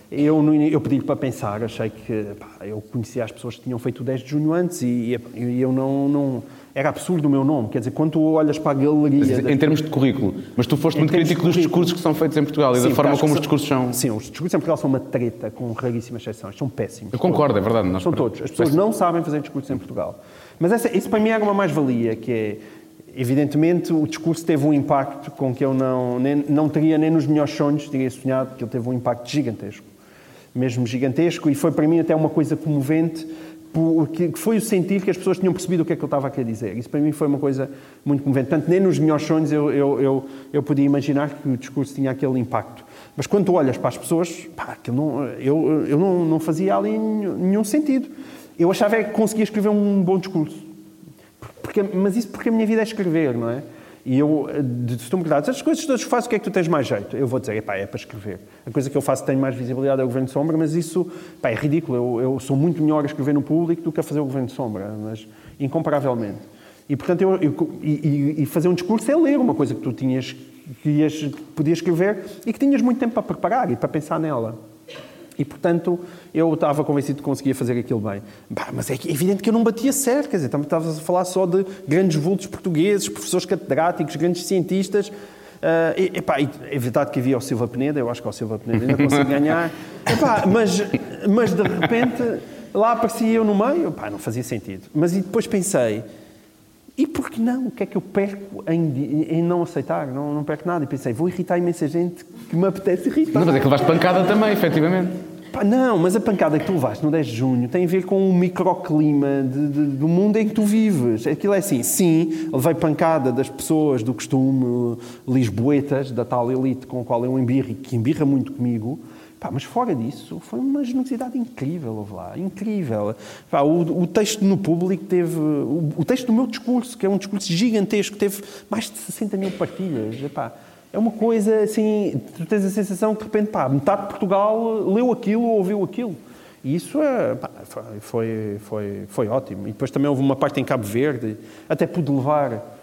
Eu, eu pedi para pensar, achei que pá, eu conhecia as pessoas que tinham feito o 10 de junho antes e, e eu não, não. Era absurdo o meu nome. Quer dizer, quando tu olhas para a galeria. Mas, da- em termos de currículo. Mas tu foste muito crítico dos discursos que são feitos em Portugal e Sim, da porque forma como os discursos são. Sim, os discursos em Portugal são uma treta, com raríssimas exceções. São péssimos. Eu concordo, é verdade. Nós São todos. As pessoas não sabem fazer discursos em Portugal. Mas essa, isso para mim era uma mais-valia, que é, evidentemente, o discurso teve um impacto com que eu não, nem, não teria nem nos melhores sonhos, teria sonhado, que ele teve um impacto gigantesco. Mesmo gigantesco, e foi para mim até uma coisa comovente, porque que foi o sentir que as pessoas tinham percebido o que é que eu estava a querer dizer. Isso para mim foi uma coisa muito comovente. Portanto, nem nos melhores sonhos eu, eu, eu, eu podia imaginar que o discurso tinha aquele impacto. Mas quando tu olhas para as pessoas, pá, não, eu, eu não, não fazia ali nenhum, nenhum sentido. Eu achava é que conseguia escrever um bom discurso. Porque, mas isso porque a minha vida é escrever, não é? E eu, se tu me perguntares, as coisas todas que faço, o que é que tu tens mais jeito? Eu vou dizer, epá, é para escrever. A coisa que eu faço que tem mais visibilidade é o Governo de Sombra, mas isso pá, é ridículo. Eu, eu sou muito melhor a escrever no público do que a fazer o Governo de Sombra, mas incomparavelmente. E, portanto, eu, eu- e- e fazer um discurso é ler uma coisa que tu tinhas, que, ias, que podias escrever e que tinhas muito tempo para preparar e para pensar nela. E, portanto, eu estava convencido que conseguia fazer aquilo bem. Bah, mas é é evidente que eu não batia certo, quer dizer, também estavas a falar só de grandes vultos portugueses, professores catedráticos, grandes cientistas. Ah, e, epá, e é verdade que havia o Silva Peneda, eu acho que o Silva Peneda ainda consigo ganhar. Epá, mas, mas, de repente, lá aparecia eu no meio, Epá, não fazia sentido. Mas e depois pensei, e por que não? O que é que eu perco em, em não aceitar? Não, não perco nada. E pensei, vou irritar imensa gente que me apetece irritar. Não, mas é que levaste pancada também, efetivamente. Não, mas a pancada que tu levaste no 10 de junho tem a ver com o microclima de- de- do mundo em que tu vives. Aquilo é assim, sim, levei pancada das pessoas do costume lisboetas, da tal elite com a qual eu embirro e que embirra muito comigo, Pá, mas fora disso, foi uma generosidade incrível, houve lá, incrível. Pá, o, o texto no público teve. O, o texto do meu discurso, que é um discurso gigantesco, teve mais de 60 mil partilhas. É uma coisa assim. Tu tens a sensação que de repente, pá, metade de Portugal leu aquilo ou ouviu aquilo. E isso é, pá, foi, foi, foi, foi ótimo. E depois também houve uma parte em Cabo Verde, até pude levar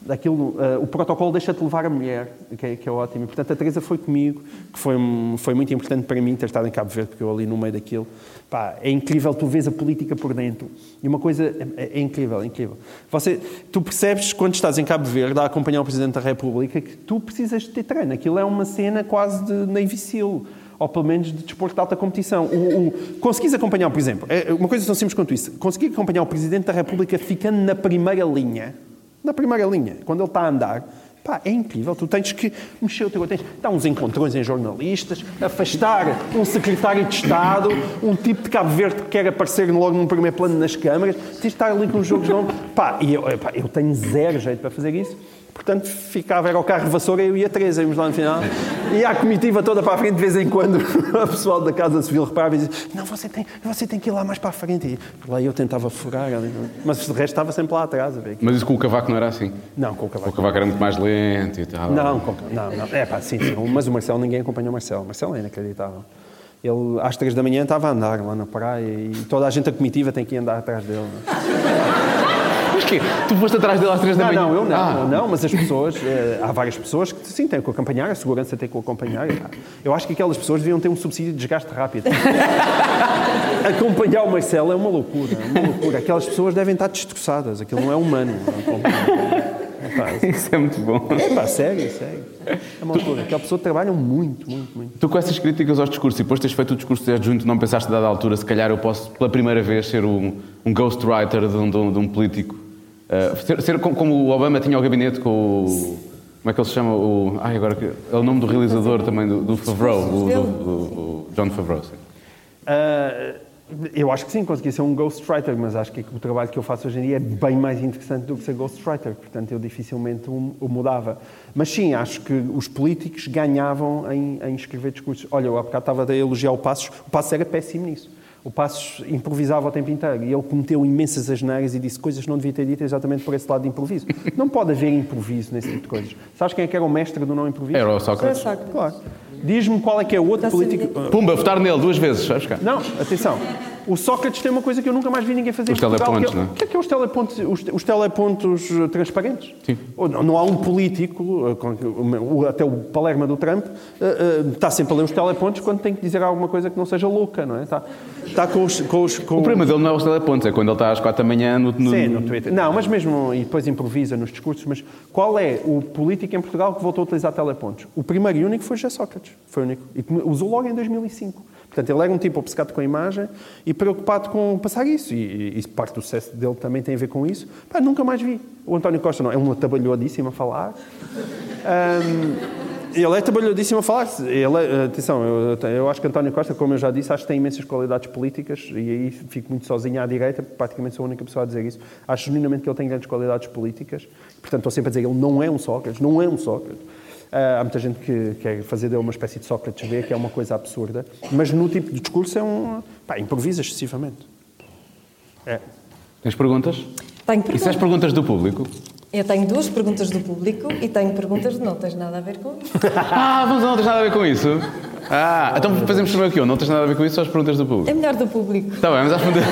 daquilo, eh, o protocolo deixa-te levar a mulher, que é, que é ótimo. Portanto, a Teresa foi comigo, que foi, foi muito importante para mim ter estado em Cabo Verde, porque eu ali no meio daquilo. Pá, é incrível, tu vês a política por dentro. E uma coisa é, é incrível, é incrível. Você, tu percebes quando estás em Cabo Verde a acompanhar o Presidente da República que tu precisas de ter treino. Aquilo é uma cena quase de Navy SEAL ou pelo menos de desporto de alta competição. O, o, conseguis acompanhar, por exemplo, é uma coisa tão simples quanto isso, conseguir acompanhar o Presidente da República ficando na primeira linha, na primeira linha, quando ele está a andar, Pá, é incrível. Tu tens que mexer o teu... Tens dar uns encontrões em jornalistas, afastar um secretário de Estado, um tipo de Cabo Verde que quer aparecer logo num primeiro plano nas câmaras. Tens de estar ali com os jogos de ombro. Pá, e eu, pá, eu tenho zero jeito para fazer isso. Portanto, ficava, era o carro de vassoura, eu e a Teresa, íamos lá no final. E a comitiva toda para a frente, de vez em quando, o pessoal da Casa Civil reparava e dizia: Não, você tem, você tem que ir lá mais para a frente. E lá eu tentava furar, ali, mas o resto estava sempre lá atrás. A ver. Mas isso com o cavaco não era assim? Não, com o O cavaco. cavaco era muito mais lento e tal. Não, com, não, não. É pá, sim, sim. Mas o Marcelo, ninguém acompanha o Marcelo. O Marcelo é inacreditável. Ele, às três da manhã, estava a andar lá na praia e toda a gente, a comitiva, tem que ir andar atrás dele. É? Quê? Tu foste atrás dele às três da manhã? não, eu não, Ah. não, mas as pessoas, eh, há várias pessoas que sim têm que acompanhar, a segurança tem que acompanhar. Eu acho que aquelas pessoas deviam ter um subsídio de desgaste rápido. Acompanhar o Marcelo é uma loucura, é uma loucura. Aquelas pessoas devem estar destroçadas, aquilo não é humano. É, pá, Isso é muito bom. é pá, sério, sério. É uma loucura. Aquela pessoa trabalha muito, muito, muito. Tu com essas críticas aos discursos e depois teres feito o discurso de adjunto, não pensaste a dada altura, se calhar eu posso pela primeira vez ser um, um ghostwriter de um, de um- de um político? Uh, ser ser como, como o Obama tinha o gabinete com o... Como é que ele se chama? O, ai, agora é o nome do realizador também, do, do Favreau, do, do- o John Favreau. sim. Ah, eu acho que sim, consegui ser um ghostwriter, mas acho que o trabalho que eu faço hoje em dia é bem mais interessante do que ser ghostwriter, portanto eu dificilmente o mudava. Mas sim, acho que os políticos ganhavam em, em escrever discursos. Olha, eu há bocado estava a elogiar o Passos, o Passos era péssimo nisso. O Passos improvisava o tempo inteiro e ele cometeu imensas asneiras e disse coisas que não devia ter dito exatamente por esse lado de improviso. Não pode haver improviso nesse tipo de coisas. Sabes quem é que era o mestre do não improviso? Era o Sócrates. Claro. Diz-me qual é que é o outro Já político... sabia. Pumba, votar nele duas vezes, sabes cá? Não, atenção. O Sócrates tem uma coisa que eu nunca mais vi ninguém fazer Os Portugal, telepontos, é- não é? O que é que é os telepontos, os, os telepontos eh, transparentes? Sim. Não, não há um político, eh, até o Palerma do Trump, eh, eh, está sempre a ler os telepontos quando tem que dizer alguma coisa que não seja louca, não é? Está, está com os... Com os com... O problema dele não é os telepontos, é quando ele está às quatro da manhã no... no- Sim, no Twitter. Não, mas mesmo, e depois improvisa nos discursos, mas qual é o político em Portugal que voltou a utilizar telepontos? O primeiro e único foi José Sócrates, foi o único. E usou logo em 2005. Portanto, ele era um tipo obcecado com a imagem e preocupado com passar isso. E, e parte do sucesso dele também tem a ver com isso. Pá, nunca mais vi. O António Costa não, é um atabalhadíssimo a falar. Ahm, ele é trabalhadíssimo a falar. Ele é- atenção, eu, eu acho que António Costa, como eu já disse, acho que tem imensas qualidades políticas e aí fico muito sozinho à direita, praticamente sou a única pessoa a dizer isso. Acho genuinamente que ele tem grandes qualidades políticas. Portanto, estou sempre a dizer ele não é um Sócrates, não é um Sócrates. Ah, há muita gente que quer fazer dele uma espécie de Sócrates B, que é uma coisa absurda. Mas no tipo de discurso é um... Pá, improvisa excessivamente. É. Tens perguntas? Tenho E se as perguntas. perguntas do público? Eu tenho duas perguntas do público e tenho perguntas de não tens nada a ver com isso. Ah, vamos lá, não tens nada a ver com isso? Ah, então fazemos primeiro aqui, não tens nada a ver com isso, só as perguntas do público. É melhor do público. Está bem, mas às perguntas...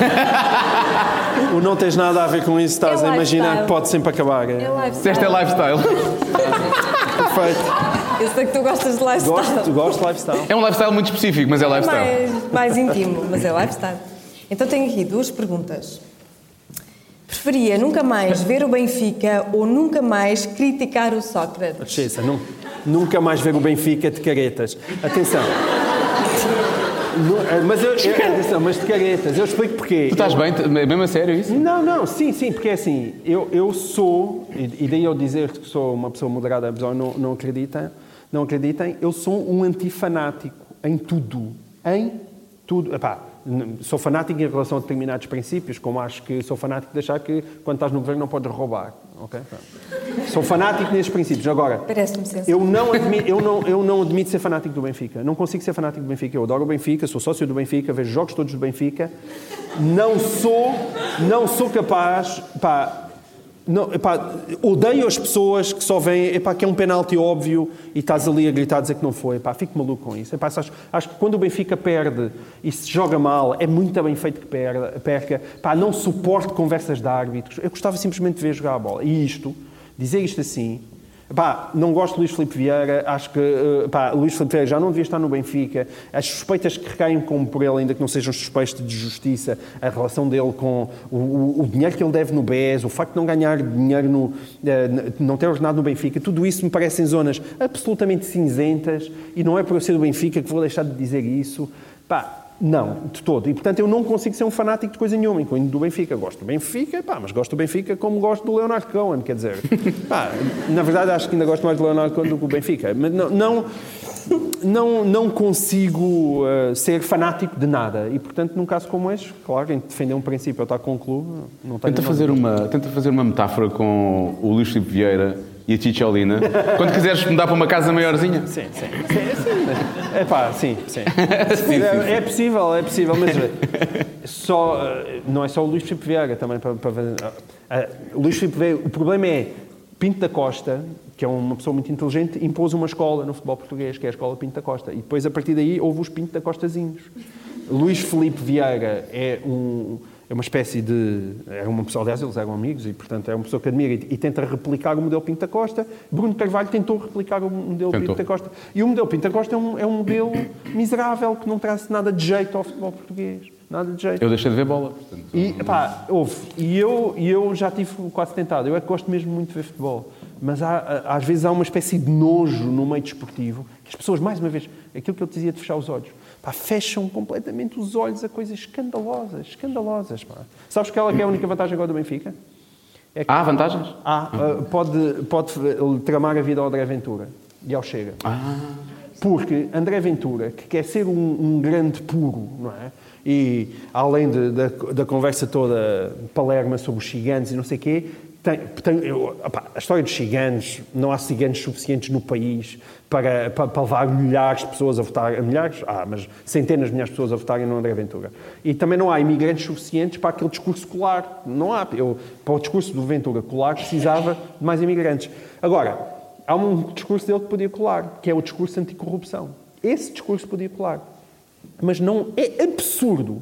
O não tens nada a ver com isso, estás É a imaginar lifestyle. que pode sempre acabar. É É lifestyle. Se esta é lifestyle. perfeito. Eu sei que tu gostas de lifestyle. Gosto, gosto de lifestyle. É um lifestyle muito específico, mas é lifestyle. mais, mais íntimo, mas é lifestyle. Então tenho aqui duas perguntas. Preferia nunca mais ver o Benfica ou nunca mais criticar o Sócrates? Nu- nunca mais ver o Benfica de caretas. Atenção. Eh, Mas, eu, eu- atenção, mas de caretas. Eu explico porquê. Tu estás bem? Mesmo a sério isso? Não, não, sim, sim, porque é assim, eu, eu sou, e daí eu dizer que sou uma pessoa moderada, não, não, acredita, não acreditem, eu sou um antifanático em tudo. Em tudo. Epá, sou fanático em relação a determinados princípios, como acho que sou fanático de achar que quando estás no governo não podes roubar. ok? Pronto. Sou fanático nesses princípios. Agora, sensato. eu não, admito, eu, não, eu não admito ser fanático do Benfica. Não consigo ser fanático do Benfica. Eu adoro o Benfica, sou sócio do Benfica, vejo jogos todos do Benfica. Não sou, não sou capaz. Pá, não, epá, odeio as pessoas que só veem epá, que é um penalti óbvio e estás ali a gritar a dizer que não foi. Epá, fico maluco com isso. Epá, acho, acho que quando o Benfica perde e se joga mal, é muito bem feito que perda, perca. Epá, não suporto conversas de árbitros. Eu gostava simplesmente de ver jogar a bola. E isto, dizer isto assim, Pá, não gosto de Luís Filipe Vieira, acho que eh, pá, Luís Filipe Vieira já não devia estar no Benfica. As suspeitas que recaem como por ele, ainda que não sejam suspeitas de justiça, a relação dele com o, o- o dinheiro que ele deve no BES, o facto de não ganhar dinheiro, no, eh, não ter ordenado no Benfica, tudo isso me parecem zonas absolutamente cinzentas e não é por eu ser do Benfica que vou deixar de dizer isso. Pá, Não, de todo. E, portanto, eu não consigo ser um fanático de coisa nenhuma, incluindo do Benfica. Gosto do Benfica, pá, mas gosto do Benfica como gosto do Leonardo Cohen, quer dizer. Pá, na verdade, acho que ainda gosto mais do Leonardo Cohen do que do Benfica. Mas não, não, não, não consigo uh, ser fanático de nada. E, portanto, num caso como este, claro, em defender um princípio ou estar com um clube, não tenho Tenta fazer, uma, tenta fazer uma metáfora com o Luís Filipe Vieira e a Ticholina. Quando quiseres mudar para uma casa maiorzinha. Sim, sim. sim, sim. É pá, sim, sim. é, é possível, é possível, mas eh, só, eh, não é só o Luís Filipe Vieira também para, para ver. Ah, O Luís Filipe Vieira, o problema é Pinto da Costa, que é uma pessoa muito inteligente, impôs uma escola no futebol português, que é a escola Pinto da Costa. E depois, a partir daí, houve os Pinto da Costazinhos. Luís Filipe Vieira é um. É uma espécie de. É uma pessoa, aliás, eles eram amigos e, portanto, é uma pessoa que admira e, e tenta replicar o modelo Pinto da Costa. Bruno Carvalho tentou replicar o modelo Tentou. Pinto da Costa. E o modelo Pinto da Costa é um, é um modelo miserável que não traz nada de jeito ao futebol português. Nada de jeito. Eu deixei de ver bola. portanto. E, pá, houve. E eu, e eu já tive quase tentado. Eu é que gosto mesmo muito de ver futebol. Mas há, às vezes há uma espécie de nojo no meio desportivo que as pessoas, mais uma vez, aquilo que eu te dizia de fechar os olhos, pá, fecham completamente os olhos a coisas escandalosas. Escandalosas, pá. Sabes qual é que é a única vantagem agora do Benfica? É que Há vantagens? há, ah, pode, pode tramar a vida ao André Ventura e ao Chega. Porque André Ventura, que quer ser um, um grande puro, não é? E além de- da, da conversa toda palerma sobre os ciganos e não sei o quê, tem, tem- eu- opá, a história dos ciganos, não há ciganos suficientes no país para, para, para levar milhares de pessoas a votar, milhares, ah, mas centenas de milhares de pessoas a votarem no André Ventura. E também não há imigrantes suficientes para aquele discurso colar. Não há. Eu, para o discurso do Ventura colar, precisava de mais imigrantes. Agora, há um discurso dele que podia colar, que é o discurso anticorrupção. Esse discurso podia colar. Mas não é absurdo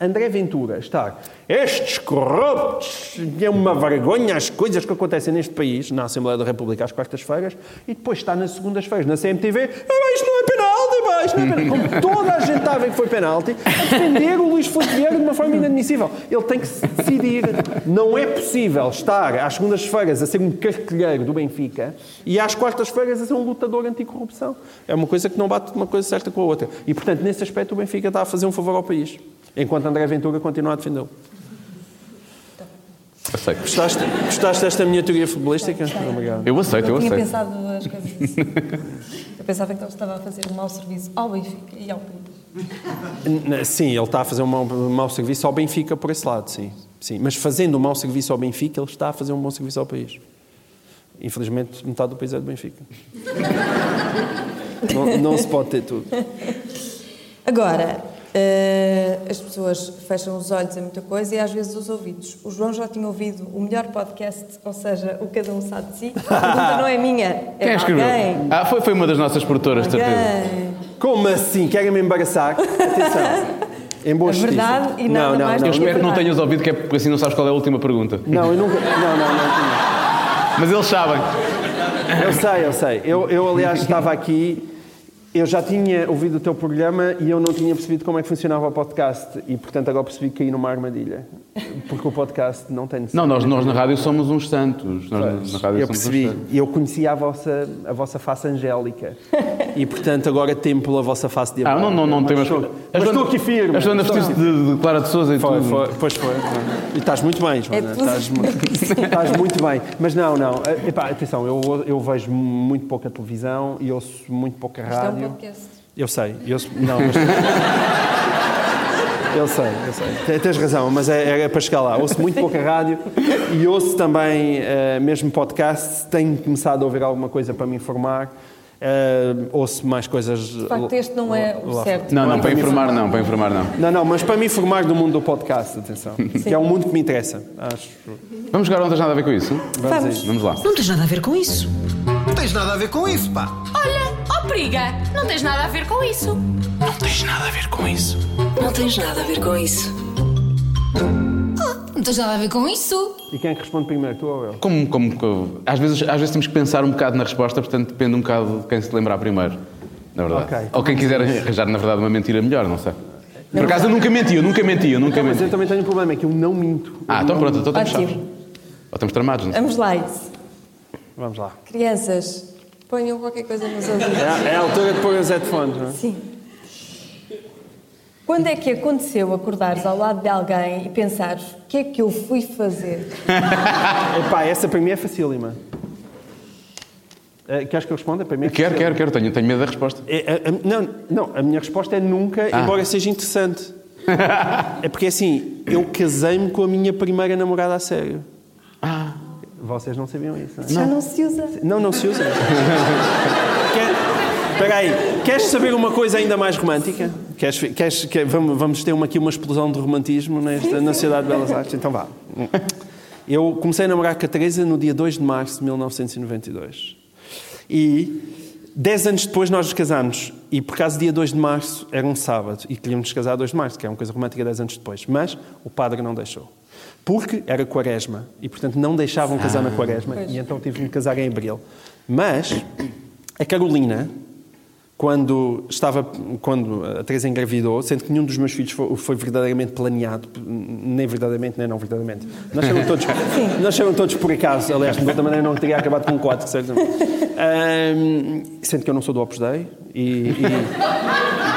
André Ventura estar estes corruptos, é uma vergonha as coisas que acontecem neste país, na Assembleia da República às quartas-feiras, e depois está nas segundas-feiras na CMTV, ah, isto não é penalti, pá, não é penalti. Como toda a gente está a ver que foi penalti, a defender o Luís Filipe Vieira de uma forma inadmissível. Ele tem que se decidir. Não é possível estar às segundas-feiras a ser um cartilheiro do Benfica e às quartas-feiras a ser um lutador anticorrupção. É uma coisa que não bate uma coisa certa com a outra. E, portanto, nesse aspecto, o Benfica está a fazer um favor ao país, enquanto André Ventura continua a defendê-lo. Aceito. Gostaste, gostaste desta minha teoria futebolística? Obrigado. Eu aceito, eu tinha aceito. pensado as coisas assim. Eu pensava que ele estava a fazer um mau serviço ao Benfica e ao país. Sim, ele está a fazer um mau, um mau serviço ao Benfica por esse lado, sim. sim. Mas fazendo um mau serviço ao Benfica, ele está a fazer um bom serviço ao país. Infelizmente, metade do país é do Benfica. não, não se pode ter tudo. Agora, as pessoas fecham os olhos a muita coisa e às vezes os ouvidos. O João já tinha ouvido o melhor podcast, ou seja, o Cada Um Sabe de Si. A pergunta não é minha, é Quem escreveu? alguém. Ah, foi, foi uma das nossas produtoras, de certeza. Como assim? Querem-me embaraçar? Atenção. Em boa justiça. verdade e nada não, não, mais não, Eu espero que não tenhas ouvido, que é porque assim não sabes qual é a última pergunta. Não, eu nunca. Não, não, não. Mas eles sabem. Eu sei, eu sei. Eu, eu, aliás, estava aqui. Eu já tinha ouvido o teu programa e eu não tinha percebido como é que funcionava o podcast. E, portanto, agora percebi que caí numa armadilha. Porque o podcast não tem Não, nós, nós na rádio somos uns santos. Nós na rádio Eu percebi. E eu conhecia a vossa, a vossa face angélica. E, portanto, agora temo pela vossa face Ah, diabólica. não, não, não Mas tem estou- Mas estou aqui firme. A Joana Estou vestiu-se aqui. de, de Clara de Souza e Foi, tudo. foi, pois foi. E estás muito bem, Joana. É estás, estás muito bem. Mas não, não. Eh, Epá, atenção, eu, eu vejo muito pouca televisão e ouço muito pouca é um rádio. podcast. Eu sei. Eu, não, mas... Eu sei, eu sei. Te- Tens razão, mas é, é para chegar lá. Ouço muito pouca rádio e ouço também, eh, mesmo podcast. Tenho começado a ouvir alguma coisa para me informar. Eh, ouço mais coisas. De facto, este não é o certo. Não, não, para informar não, para informar não. Não, não, mas para me informar do mundo do podcast, atenção. Que é um mundo que me interessa. Acho. Vamos jogar Não Tens Nada a Ver com isso? Vamos Vamos. Vamos lá. Não tens nada a ver com isso. Não tens nada a ver com isso, pá. Olha, ó periga, não tens nada a ver com isso. Não tens nada a ver com isso. Não tens nada a ver com isso. Não tens nada a ver com isso. E quem é que responde primeiro, tu ou eu? Como, como, como- às, vezes, às vezes temos que pensar um bocado na resposta, portanto depende um bocado de quem se lembrar primeiro. Na verdade. Ok. Ou quem quiser arranjar, na verdade, uma mentira melhor, não sei. Por acaso eu nunca menti, eu nunca menti, eu nunca Mas menti. eu também tenho um problema, é que eu não minto. Ah, Eu então não- pronto, então estamos chaves. Ou estamos tramados, não sei. Vamos lá, isso. Vamos lá. Crianças, ponham qualquer coisa nos ouvidos. É, a- é a altura de pôr os headphones, não é? Sim. Quando é que aconteceu acordares ao lado de alguém e pensares o que é que eu fui fazer? Epá, essa para mim é facílima. Uh, queres que eu responda? Para mim é Quero, quero, quero. Tenho, tenho medo da resposta. É, a- a- não, não, a minha resposta é nunca, Ah. embora seja interessante. é porque assim, eu casei-me com a minha primeira namorada a sério. Ah. Vocês não sabiam isso, não é? Já não se usa. Não, não se usa. Espera aí, queres saber uma coisa ainda mais romântica? Queres, queres, quer- vamos, vamos ter uma, aqui uma explosão de romantismo nesta, na Sociedade de Belas Artes? Então vá. Eu comecei a namorar com a Teresa no dia 2 de março de 1992. E 10 anos depois nós nos casámos. E por acaso dia 2 de março era um sábado. E queríamos nos casar 2 de março, que é uma coisa romântica 10 anos depois. Mas o padre não deixou. Porque era quaresma. E portanto não deixavam casar na quaresma. E então tive de me casar em abril. Mas a Carolina, quando estava quando a Teresa engravidou, sendo que nenhum dos meus filhos foi, foi verdadeiramente planeado, nem verdadeiramente, nem não verdadeiramente. Nasceram todos, nasceram todos por acaso, aliás, de outra maneira não teria acabado com quatro, certamente. Ahm, sendo que eu não sou do Opus Dei e, e,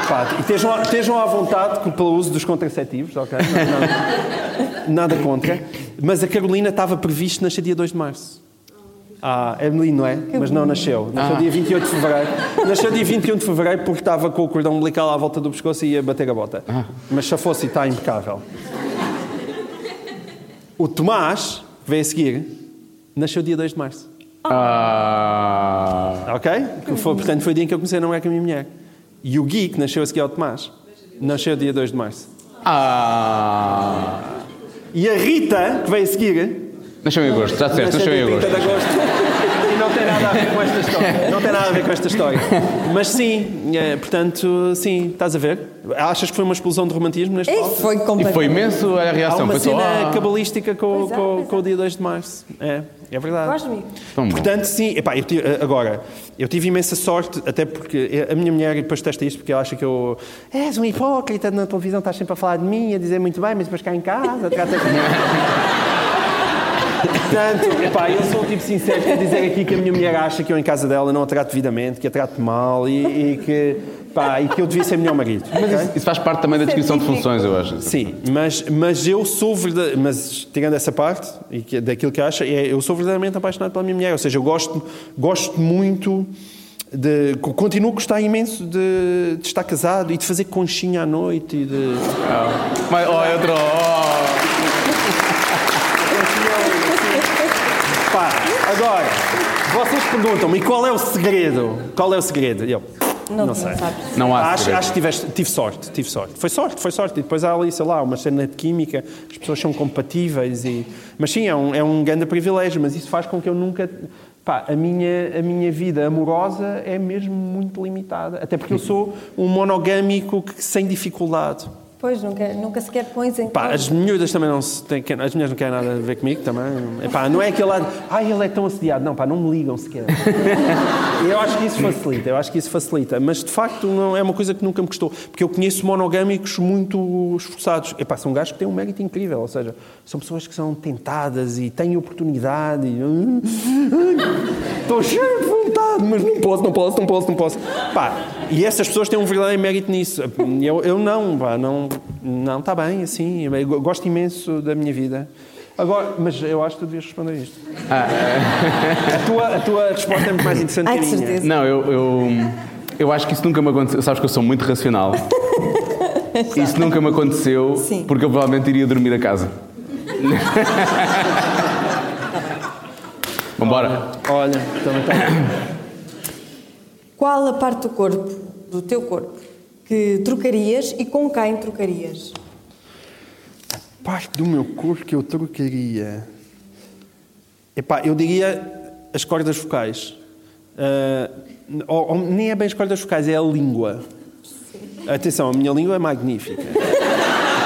pá, e estejam, estejam à vontade pelo uso dos contraceptivos, ok? Não- não- nada contra. Mas a Carolina estava previsto nascer dia 2 de março. Ah, é lindo, não é? Mas não nasceu. Nasceu dia 28 de fevereiro. Nasceu dia 21 de fevereiro porque estava com o cordão umbilical à volta do pescoço e ia bater a bota. Mas se fosse, está impecável. O Tomás, que veio a seguir, nasceu dia 2 de março. Ah. Ok? Foi, portanto, foi o dia em que eu comecei a namorar com a minha mulher. E o Gui, que nasceu a seguir ao Tomás, nasceu dia 2 de março. Ah. E a Rita, que veio a seguir, Nasceu em agosto, já disseste, nasceu em dia 30 agosto. de agosto. E não tem nada a ver com esta história. Não tem nada a ver com esta história. Mas sim, é, portanto, sim, estás a ver? Achas que foi uma explosão de romantismo neste E palco? foi E completamente. foi imenso a Há reação. uma Foi só. cena ah. cabalística com, é, com, com é. o dia 2 de março. É, é verdade. Gosto de mim. Tão bom. Portanto, sim, epá, eu tive- agora, eu tive imensa sorte, até porque a minha mulher depois testa isto, porque ela acha que eu és um hipócrita na televisão, estás sempre a falar de mim, a dizer muito bem, mas depois cá em casa, trata Portanto, epá, eu sou um tipo sincero, quero dizer aqui que a minha mulher acha que eu em casa dela não a trato devidamente, que a trato mal e, e que, pá, e que eu devia ser melhor marido. Mas ok? isso, isso faz parte também da descrição de funções, eu acho. Sim, mas, mas eu sou verdadeiramente, mas tirando essa parte e que- daquilo que acha, é, eu sou verdadeiramente apaixonado pela minha mulher, ou seja, eu gosto, gosto muito de, co- continuo a gostar imenso de, de estar casado e de fazer conchinha à noite e de... Mas, oh, outro. Oh. Pá, agora, vocês perguntam-me, e qual é o segredo? Qual é o segredo? Eu, Não, não sei. sabes. Não há Acho, acho que tiveste, tive sorte, tive sorte. Foi sorte, foi sorte. E depois há ali, sei lá, uma cena de química, as pessoas são compatíveis. E... Mas sim, é um, é um grande privilégio, mas isso faz com que eu nunca. Pá, a minha, a minha vida amorosa é mesmo muito limitada. Até porque eu sou um monogâmico que, sem dificuldade. Pois, nunca, nunca sequer pões em Pá, as miúdas também não se têm, as mulheres não querem nada a ver comigo também. Epá, não é aquele lado, ai, ele é tão assediado. Não, pá, não me ligam sequer. E eu acho que isso facilita, eu acho que isso facilita. Mas de facto não é uma coisa que nunca me custou. Porque eu conheço monogâmicos muito esforçados. Epá, são gajos que têm um mérito incrível. Ou seja, são pessoas que são tentadas e têm oportunidade. E... Estou cheio de vontade, mas não posso, não posso, não posso, não posso. Pá, e essas pessoas têm um verdadeiro mérito nisso. Eu, eu não, pá, não, não, está bem, assim. Eu gosto imenso da minha vida. Agora, mas eu acho que tu devias responder isto. A, tua, a tua resposta é muito mais interessante Ai, que a minha. certeza. Não, eu, eu, eu acho que isso nunca me aconteceu. Sabes que eu sou muito racional. Isso nunca me aconteceu Sim. porque eu provavelmente iria dormir a casa. Vambora. Olha, também está. Qual a parte do corpo, do teu corpo, que trocarias e com quem trocarias? Parte do meu corpo que eu trocaria. Epá, eu diria as cordas vocais. Ah, ou- ou nem é bem as cordas vocais, é a língua. Atenção, a minha língua é magnífica.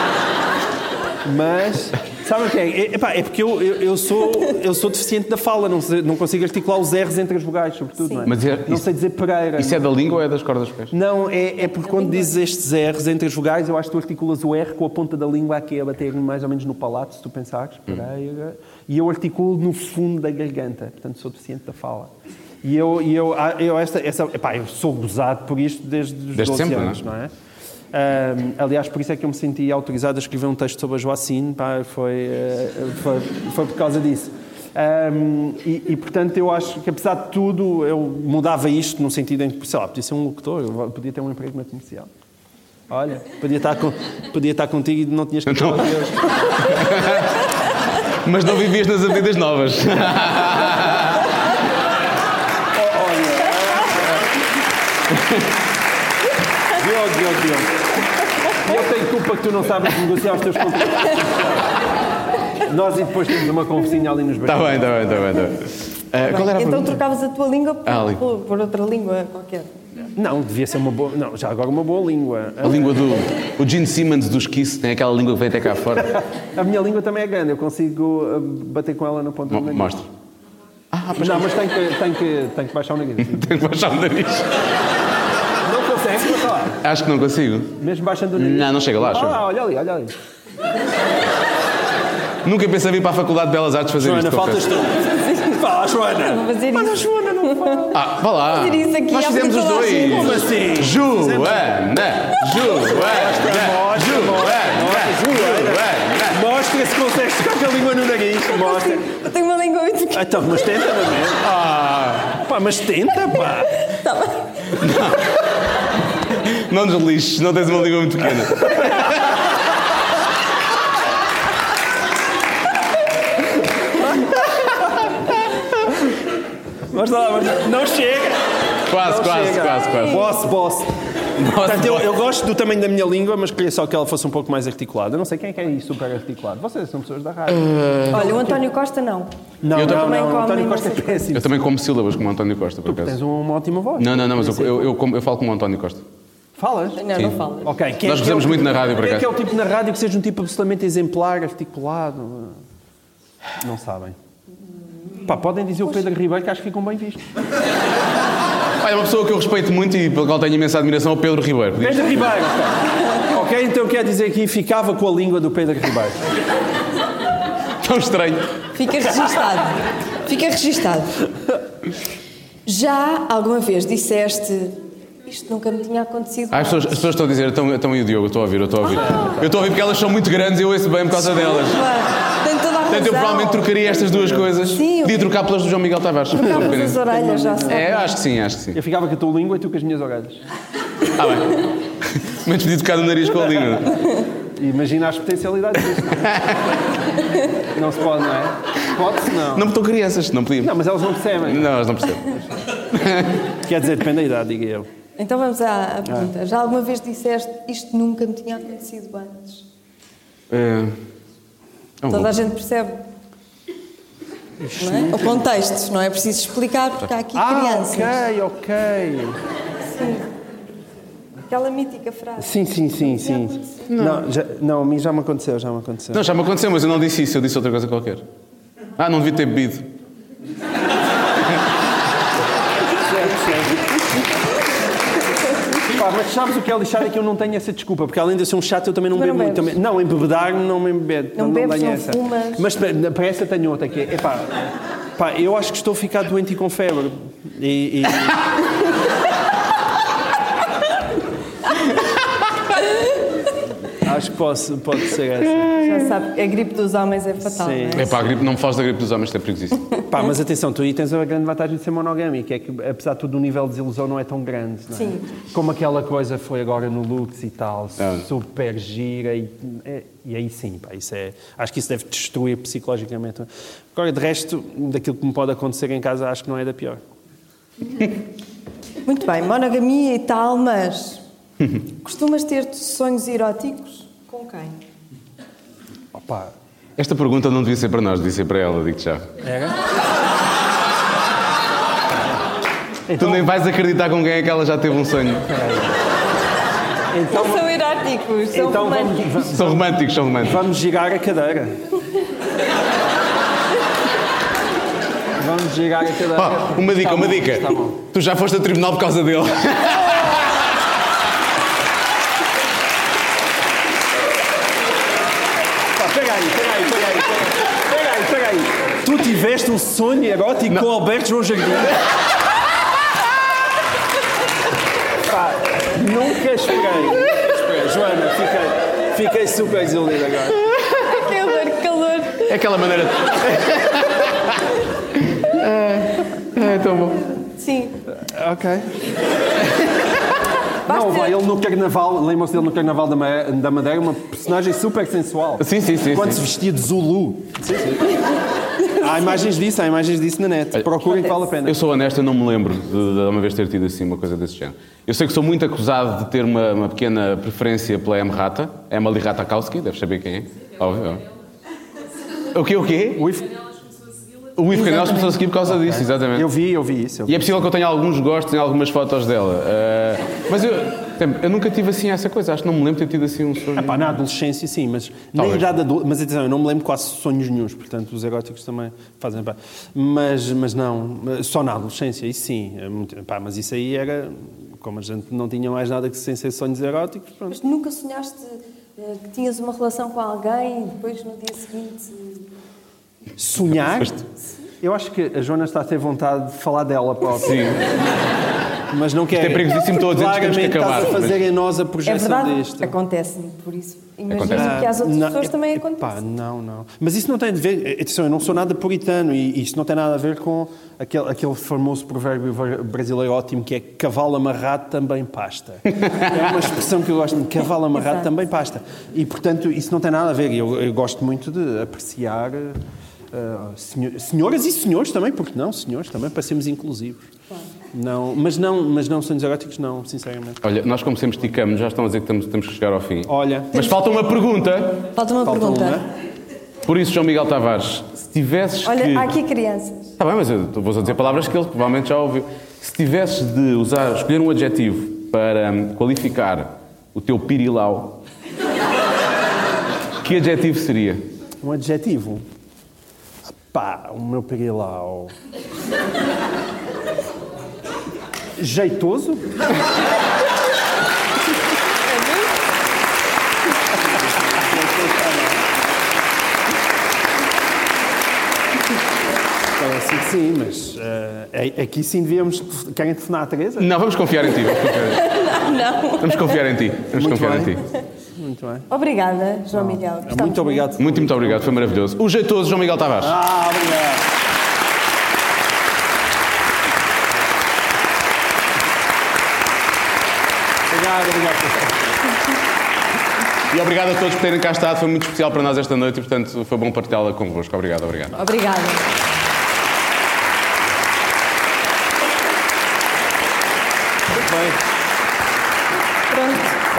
Mas, sabe o que é? É, epá, é porque eu, eu, eu sou, eu sou deficiente da fala, não, sei- não consigo articular os R's entre as vogais, sobretudo. Não, é? Mas é- não isso- sei dizer Pereira. Isso é da língua ou é das cordas vocais? Não, é, é porque quando dizes estes R's entre as vogais, eu acho que tu articulas o R com a ponta da língua aqui a bater mais ou menos no palato, se tu pensares. Pereira. E eu articulo no fundo da garganta. Portanto, sou deficiente da fala. E eu, e eu, ah, eu, esta, essa, epá, eu sou gozado por isto desde os Desde 12 sempre, anos, não é? Ahm, aliás, por isso é que eu me senti autorizado a escrever um texto sobre a Joacine, pá, foi, eh, foi, foi por causa disso. Ahm, e, e, portanto, eu acho que, apesar de tudo, eu mudava isto no sentido em que, sei lá, podia ser um locutor, eu podia ter um emprego na comercial. Olha, podia estar, com, podia estar contigo e não tinhas que Então- falar Deus. Mas não vivias nas Avenidas Novas. Diogo, Diogo, Diogo. Tenho que tu não sabes negociar os teus contratos. Nós e depois temos uma conversinha ali nos Está bem, está bem, está bem. Está bem. Ah, qual era a então pergunta? trocavas a tua língua por, Ah, por- por outra língua qualquer. Não, devia ser uma boa. Não, já agora uma boa língua. A língua do. O Gene Simmons dos Kiss tem aquela língua que vem até cá fora. A minha língua também é grande, eu consigo uh, bater com ela na ponta Mo- do nariz. Mostra. Não, mas tem que, tem que, tem que baixar o nariz. Tenho que baixar o nariz. Não consegues. Acho que não consigo. Mesmo baixando o nariz. Não, não chega lá, Ah, chega. lá, olha ali, olha ali. Nunca pensei vir para a Faculdade de Belas Artes fazer Joana, isto. faltas confesso. tu. Fala, Joana. Vou fazer Mas a isso. Joana não fala. Ah, vá lá. Fazer isso aqui Nós à fizemos os frente de dois. Como assim? Joana, Joana, Joana, Joana. Mostra se consegues tocar com a língua no nariz. Mostra. Eu tenho uma língua muito Ah, Então, mas tenta, não é? Ah, Pá, mas tenta, pá. Tá bem. Não nos lixes, não tens uma língua muito pequena. Mostra lá, mostra. Não chega. Quase, Não quase, chega. quase, quase. Boss, boss. Portanto, eu, eu gosto do tamanho da minha língua, mas queria só que ela fosse um pouco mais articulada. Eu não sei quem é que é isso super articulado. Vocês são pessoas da rádio. Olha, o António Costa não. não, eu não, também não, como António Costa é péssimo. Eu também como sílabas como o António Costa, por Tens acaso. uma ótima voz. Não, não, não, mas eu, eu, eu, eu falo como o António Costa. Falas? Não, não fala. Ok. Quem Nós é que gozamos é o muito tipo- na rádio, por Quem é que é o tipo na rádio que seja um tipo absolutamente exemplar, articulado? Não sabem. Pá, podem dizer o Pedro Ribeiro que acho que ficam bem vistos. Olha, uma pessoa que eu respeito muito e pela qual tenho imensa admiração é o Pedro Ribeiro. Pedro Ribeiro, ok. Ok, então quer dizer que ficava com a língua do Pedro Ribeiro. Tão estranho. Fica registado. Fica registado. Já alguma vez disseste isto nunca me tinha acontecido. Ah, as, pessoas, as pessoas estão a dizer, estão, estão aí o Diogo, eu estou a ouvir, eu estou a ouvir. Eu estou a ouvir porque elas são muito grandes e eu ouço bem por causa delas. Tem toda a razão. Portanto, eu provavelmente trocaria estas duas coisas. Sim, eu- Podia trocar pelas do João Miguel Tavares. Trocavas as orelhas, já sabe. É, eu acho que sim, acho que sim. Eu ficava com a tua língua e tu com as minhas orelhas. Ah, bem. Menos podia tocar no nariz com a língua. E Imagina as potencialidades disso. Não, não se pode, não é? Pode-se, não. Não, porque estão crianças, não podiam. Não, mas elas não percebem. Não, elas não percebem. Quer dizer, depende da idade, diga eu. Então vamos à, à pergunta. Já alguma vez disseste isto nunca me tinha acontecido antes? É... é um Toda bom. a gente percebe. Não é? O contexto, não é preciso explicar porque há aqui Ah, crianças. ok, ok. Aquela mítica frase. Sim, sim, sim, sim. Não, já, não, a mim já me aconteceu, já me aconteceu. Não, já me aconteceu, mas eu não disse isso, eu disse outra coisa qualquer. Ah, não devia ter bebido. Pá, mas sabes o que é lixado é que eu não tenho essa desculpa, porque além de ser um chato, eu também não Também bebo não muito. bebes. Também, não, embebedar-me não me embebedo. Não bebes, tenho não essa. fumas. Mas para, para essa tenho outra que é, epá, pá, eu acho que estou a ficar doente e com febre. E, e- acho que posso, pode ser essa. Já sabe, a gripe dos homens é fatal, Sim. não é? É pá, a gripe, não me fales da gripe dos homens, isto é perigosíssimo. Pá, mas atenção, tu aí tens a grande vantagem de ser monogâmico, é que apesar de tudo o nível de desilusão não é tão grande. Não é? Sim. Como aquela coisa foi agora no Lux e tal, Ah. super gira e, é- e aí sim, pá, isso é, acho que isso deve destruir psicologicamente. Agora, de resto, daquilo que me pode acontecer em casa, acho que não é da pior. Muito bem, monogamia e tal, mas costumas ter sonhos eróticos com quem? Opa, Esta pergunta não devia ser para nós, devia ser para ela, digo-te já. era? Tu nem vais acreditar com quem é que ela já teve um sonho. Então, Não são eróticos, são então vamos, românticos. vamos, São românticos, são românticos. vamos girar a cadeira. Vamos girar a cadeira. Oh, uma dica, Tá uma bom, dica. tá. Tu já foste a tribunal por causa dele. Pá, pega aí, pega aí, pega aí, pega aí, pega aí, pega aí. Tu tiveste um sonho erótico com o Alberto João Jardim? Pá, nunca esperei. Esperei. Joana, fiquei, fiquei super desiludido agora. Que calor. É aquela maneira. é, é tão bom. Sim. Ok. Basta- Não, vai, ele no carnaval, lembram-se dele no carnaval da Ma- da Madeira, uma personagem super sensual. Sim, sim, sim. Quando sim. se vestia de Zulu. Sim, sim. Há imagens disso, há imagens disso na net. Procurem que vale a pena. Eu sou honesto, eu não me lembro de, de uma vez ter tido assim uma coisa desse género. Eu sei que sou muito acusado de ter uma, uma pequena preferência pela M. Rata, Emily Ratakowski, deves saber quem é. Óbvio. O quê, o quê? O If- O Ivo Canelos começou a seguir por causa disso, exatamente. Eu vi, eu vi isso. eu vi. E é possível que eu tenha alguns gostos em algumas fotos dela. Ah, mas eu, eu nunca tive assim essa coisa, acho que não me lembro de ter tido assim um sonho. Epá, na adolescência, sim, mas na Talvez. idade adulta. Mas atenção, eu não me lembro quase sonhos nenhums, portanto, os eróticos também fazem bem. Mas, mas não, só na adolescência, isso sim. é epá, mas isso aí era. Como a gente não tinha mais nada que sem ser sonhos eróticos, pronto. Mas nunca sonhaste eh, que tinhas uma relação com alguém e depois no dia seguinte. Sonhar. Eu acho que a Joana está a ter vontade de falar dela própria. Sim. Mas não quer. é perigosíssimo, estou a dizer que temos que acabar, estás a fazer mas- em nós a É projeção verdade, disto. acontece-me, por isso. Imagino Acontece. que às outras Não, pessoas também epá, acontece. não, não. Mas isso não tem a ver. Atenção, eu não sou nada puritano e isto não tem nada a ver com aquele, aquele famoso provérbio brasileiro ótimo que é cavalo amarrado também pasta. É uma expressão que eu gosto muito. Cavalo amarrado também pasta. E portanto, isso não tem nada a ver. Eu, eu gosto muito de apreciar. senho- senhoras e senhores também, porque não, senhores também, para sermos inclusivos. Não, mas não, mas não sonhos eróticos, não, sinceramente. Olha, nós como sempre esticamos, já estão a dizer que temos, temos que chegar ao fim. Olha, Mas falta uma pergunta. Falta uma falta pergunta. uma. Por isso, João Miguel Tavares, se tivesses Olha, que... há aqui crianças. Está bem, mas eu vou só dizer palavras que ele provavelmente já ouviu. Se tivesses de usar, escolher um adjetivo para hum, qualificar o teu pirilau, que adjetivo seria? Um adjetivo. Pá, o meu perilau. Jeitoso? Parece que sim, mas eh, aqui sim devíamos. Querem telefonar a Teresa? Não, vamos confiar em ti. Vamos confiar em ti. Não. Vamos confiar em ti. Vamos Muito confiar bem. em ti. Muito bem. Obrigada, João Miguel. Gostamos Muito obrigado. Muito, muito obrigado. Foi maravilhoso. O jeitoso João Miguel Tavares. Ah, obrigado. Obrigado, obrigado. E obrigado a todos por terem cá estado. Foi muito especial para nós esta noite e, portanto, foi bom partilhá-la convosco. Obrigado, obrigado. Obrigada. Muito bem.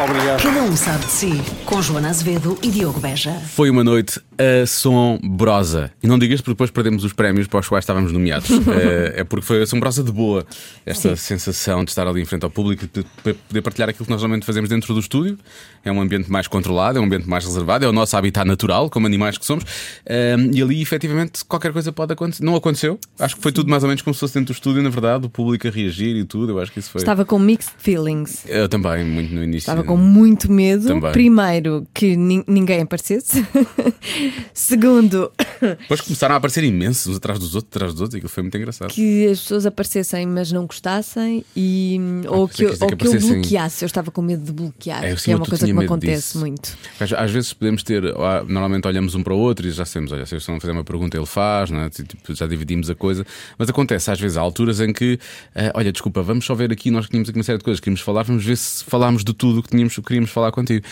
Obrigado. Cada um sabe de si, com Joana Azevedo e Diogo Beja. Foi uma noite assombrosa. E não digas porque depois perdemos os prémios para os quais estávamos nomeados. é, é porque foi assombrosa de boa. Esta sensação de estar ali em frente ao público e de poder partilhar aquilo que nós normalmente fazemos dentro do estúdio. É um ambiente mais controlado, é um ambiente mais reservado, é o nosso habitat natural, como animais que somos. Ehm, e ali, efetivamente, qualquer coisa pode acontecer. Não aconteceu. Acho que foi tudo mais ou menos como se fosse dentro do estúdio, na verdade, o público a reagir e tudo. Eu acho que isso foi. Estava com mixed feelings. Eu também, muito no início. Estava com muito medo. Também. Primeiro, que nin- ninguém aparecesse. Segundo, Depois começaram a aparecer imensos, uns atrás dos outros, atrás dos outros, e aquilo foi muito engraçado. que as pessoas aparecessem, mas não gostassem, e, ou pensei que, que ia dizer ou que que eu aparecessem- bloqueasse. Eu estava com medo de bloquear, É, eu que é eu uma coisa que me acontece disso. muito. Às, às vezes podemos ter, ah, normalmente olhamos um para o outro e já sabemos, olha, se eu não fizer uma pergunta, ele faz, não é? Tipo, já dividimos a coisa. Mas acontece às vezes, há alturas em que, ah, olha, desculpa, vamos só ver aqui, nós tínhamos aqui uma série de coisas que queríamos falar, vamos ver se falámos de tudo o que tínhamos, queríamos falar contigo.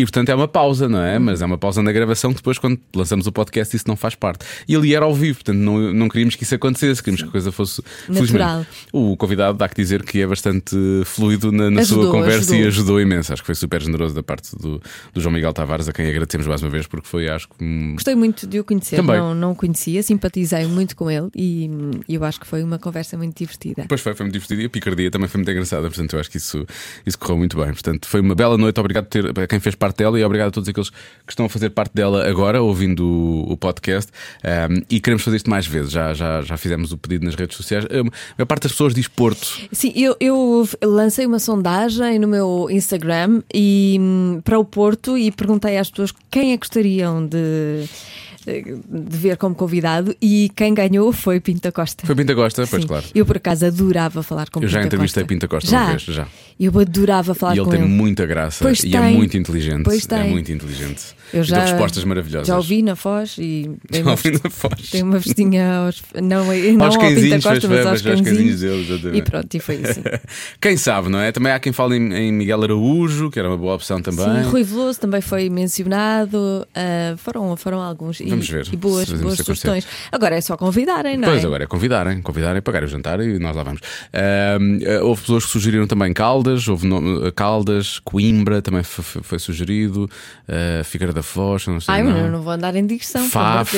E portanto é uma pausa, não é? Mas é uma pausa na gravação que depois, quando lançamos o podcast, isso não faz parte. E ali era ao vivo, portanto não, não queríamos que isso acontecesse, queríamos que a coisa fosse Natural. O convidado dá que dizer que é bastante fluido na, na sua Ajudou, conversa e ajudou. ajudou imenso. Acho que foi super generoso da parte do, do João Miguel Tavares, a quem agradecemos mais uma vez, porque foi, acho que. hum, Gostei muito de o conhecer, Também. não, não o conhecia, simpatizei muito com ele e eu acho que foi uma conversa muito divertida. Depois foi, foi muito divertido e a picardia também foi muito engraçada, portanto eu acho que isso, isso correu muito bem. Portanto, foi uma bela noite, obrigado por ter, a quem fez parte dela e obrigado a todos aqueles que estão a fazer parte dela agora, ouvindo o, o podcast. Um, e queremos fazer isto mais vezes, já, já, já fizemos o pedido nas redes sociais. A maior parte das pessoas diz Porto. Sim, eu, eu lancei uma sondagem no meu Instagram e, hum, para o Porto e perguntei às pessoas quem é que gostariam de, de ver como convidado e quem ganhou foi Pinta Costa. Foi Pinta Costa, pois Sim. claro. Eu por acaso adorava falar com Eu já Pinta entrevistei Costa. Pinta Costa já? uma vez, já. Eu adorava falar E ele com tem ele. muita graça Pois e é tem. muito inteligente. Pois É tem. muito inteligente. Eu E já deu respostas maravilhosas. Já ouvi na Foz e tem Já uma, ouvi na Foz. tem uma vestinha aos, não, não Aos ao Pinta cãezinhos, Costa, mas aos cãezinhos dele. E pronto, e foi assim. Quem sabe, não é? Também há quem fale em, em Miguel Araújo, que era uma boa opção também. Sim, Rui Veloso também foi mencionado. ah, foram, foram alguns. E, Vamos ver E boas, boas sugestões. Agora é só convidarem, não Pois é? agora é convidarem, convidarem, pagar o jantar e nós lá vamos. Ah, houve pessoas que sugeriram também Caldas, houve nome- Caldas, Coimbra também foi, foi- sugerido, ah, Figueira da Foz, não sei. Ai, não. mas eu não vou andar em digressão. Faf,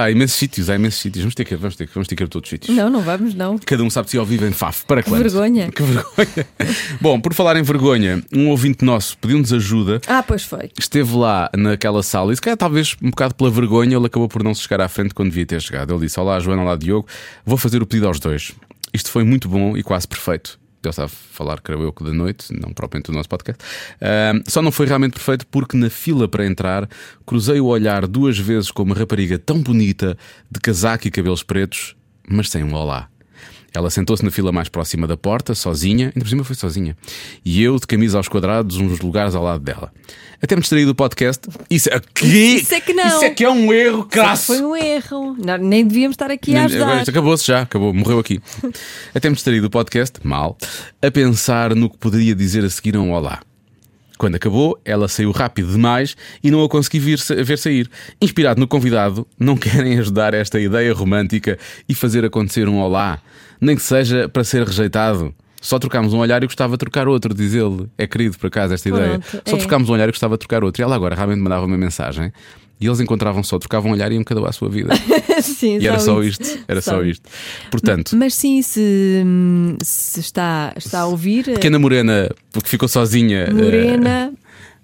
há imensos sítios, há imensos sítios. Vamos ter que, vamos ter que, vamos ter que ir a todos os sítios. Não, não vamos, não. Cada um sabe se ao vivo em Faf. Para quando? vergonha. Que vergonha. Bom, por falar em vergonha, um ouvinte nosso pediu-nos ajuda. Ah, pois foi. Esteve lá naquela sala e se calhar talvez um bocado pela vergonha ele acabou por não se chegar à frente quando devia ter chegado. Ele disse: Olá Joana, olá Diogo, vou fazer o pedido aos dois. Isto foi muito bom e quase perfeito. Ele estava a falar, creio eu, que da noite, não propriamente do nosso podcast. Ahm, só não foi realmente perfeito porque na fila para entrar cruzei o olhar duas vezes com uma rapariga tão bonita, de casaco e cabelos pretos, mas sem um olá. Ela sentou-se na fila mais próxima da porta, sozinha, ainda por cima foi sozinha. E eu, de camisa aos quadrados, uns lugares ao lado dela. Até me distraí do podcast. Isso aqui. Isso é que não. Isso é que é um erro crasso. Foi um erro. Não, nem devíamos estar aqui a Nem- ajudar. Isto Acabou-se já, acabou, morreu aqui. Até me distraí do podcast, mal, a pensar no que poderia dizer a seguir a um olá. Quando acabou, ela saiu rápido demais e não a consegui vir, ver sair. Inspirado no convidado, não querem ajudar esta ideia romântica e fazer acontecer um olá, nem que seja para ser rejeitado. Só trocámos um olhar e gostava de trocar outro, diz ele. É querido, por acaso, esta ideia. Pronto, Só é. trocámos um olhar e gostava de trocar outro. E ela agora realmente mandava uma mensagem e eles encontravam só, trocavam um olhar e iam cada um à sua vida. Sim, E era só isso. isto, era Só só isto. Portanto, Mas sim, se, hum, se está, está a ouvir, pequena morena, porque ficou sozinha, eh, Morena,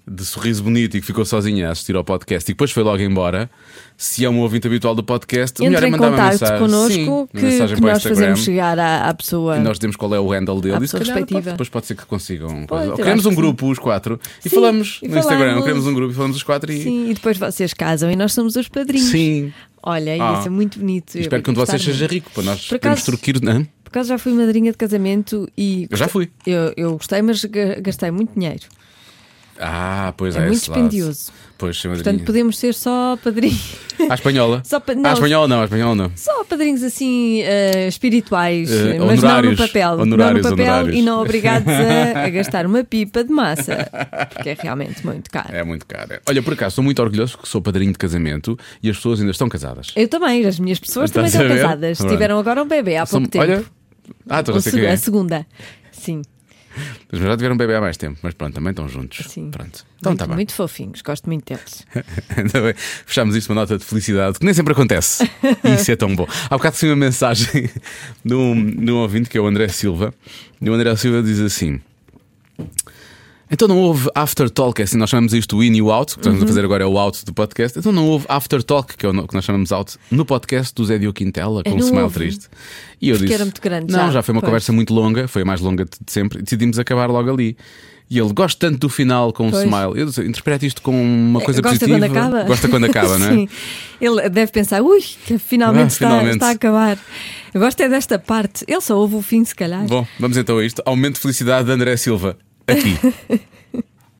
de sorriso bonito e que ficou sozinha a assistir ao podcast e depois foi logo embora. Se é um ouvinte habitual do podcast, o melhor entre é em mandar uma mensagem. connosco Sim, uma que, mensagem que nós Instagram. fazemos chegar à, à pessoa. E nós dizemos qual é o handle dele. E se calhar, respectiva. pode- depois pode ser que consigam. Pode, Criamos um grupo, os quatro, e Sim, falamos e no Instagram. falamos. Criamos um grupo e falamos os quatro e. Sim, e depois vocês casam e nós somos os padrinhos. Sim. Olha, Ah. isso é muito bonito. Espero que um de vocês seja rico para nós Por acaso- truquir. Hã? Por acaso já fui madrinha de casamento e. Eu já fui. Eu, eu gostei, mas ga- gastei muito dinheiro. Ah, pois É é. muito dispendioso. Pois, Portanto, podemos ser só padrinhos. À espanhola. Só pa- À não, espanhola não, à espanhola não. Só padrinhos assim eh, espirituais, Eh, mas não no papel. Honorários, não no papel honorários. e não obrigados a, a gastar uma pipa de massa, porque é realmente muito caro. É muito caro. Olha, por acaso, estou muito orgulhoso porque sou padrinho de casamento e as pessoas ainda estão casadas. Eu também, as minhas pessoas Estás também estão casadas. Tiveram agora um bebê há São- pouco tempo. Olha. Ah, estou Ou a é. a segunda. Sim, Mas já tiveram um bebê há mais tempo, mas pronto, também estão juntos. sim. Pronto. Então muito, está bem. muito fofinhos, gosto muito deles. Fechámos isto uma nota de felicidade, que nem sempre acontece. Isso é tão bom. Há bocado recebi uma mensagem de um, de um ouvinte que é o André Silva. E o André Silva diz assim. Então não houve after talk, é assim nós chamamos isto o in e o out, o que estamos Uhum. a fazer agora é o out do podcast. Então não houve after talk, que é o que nós chamamos out, no podcast do Zé Diogo Quintela, com um smile houve. triste. E eu Porque disse: era muito grande Não, já, já foi uma pois. conversa muito longa, foi a mais longa de sempre, e decidimos acabar logo ali. E ele gosta tanto do final com um Pois. smile. Eu disse, interpreta isto como uma coisa Gosta positiva. quando acaba? Gosta quando acaba, não é? Sim. Ele deve pensar, ui, que finalmente, Ah, está, finalmente. está a acabar. Eu gosto é desta parte. Ele só ouve o fim, se calhar. Bom, vamos então a isto. Aumento de felicidade de André Silva. Aqui.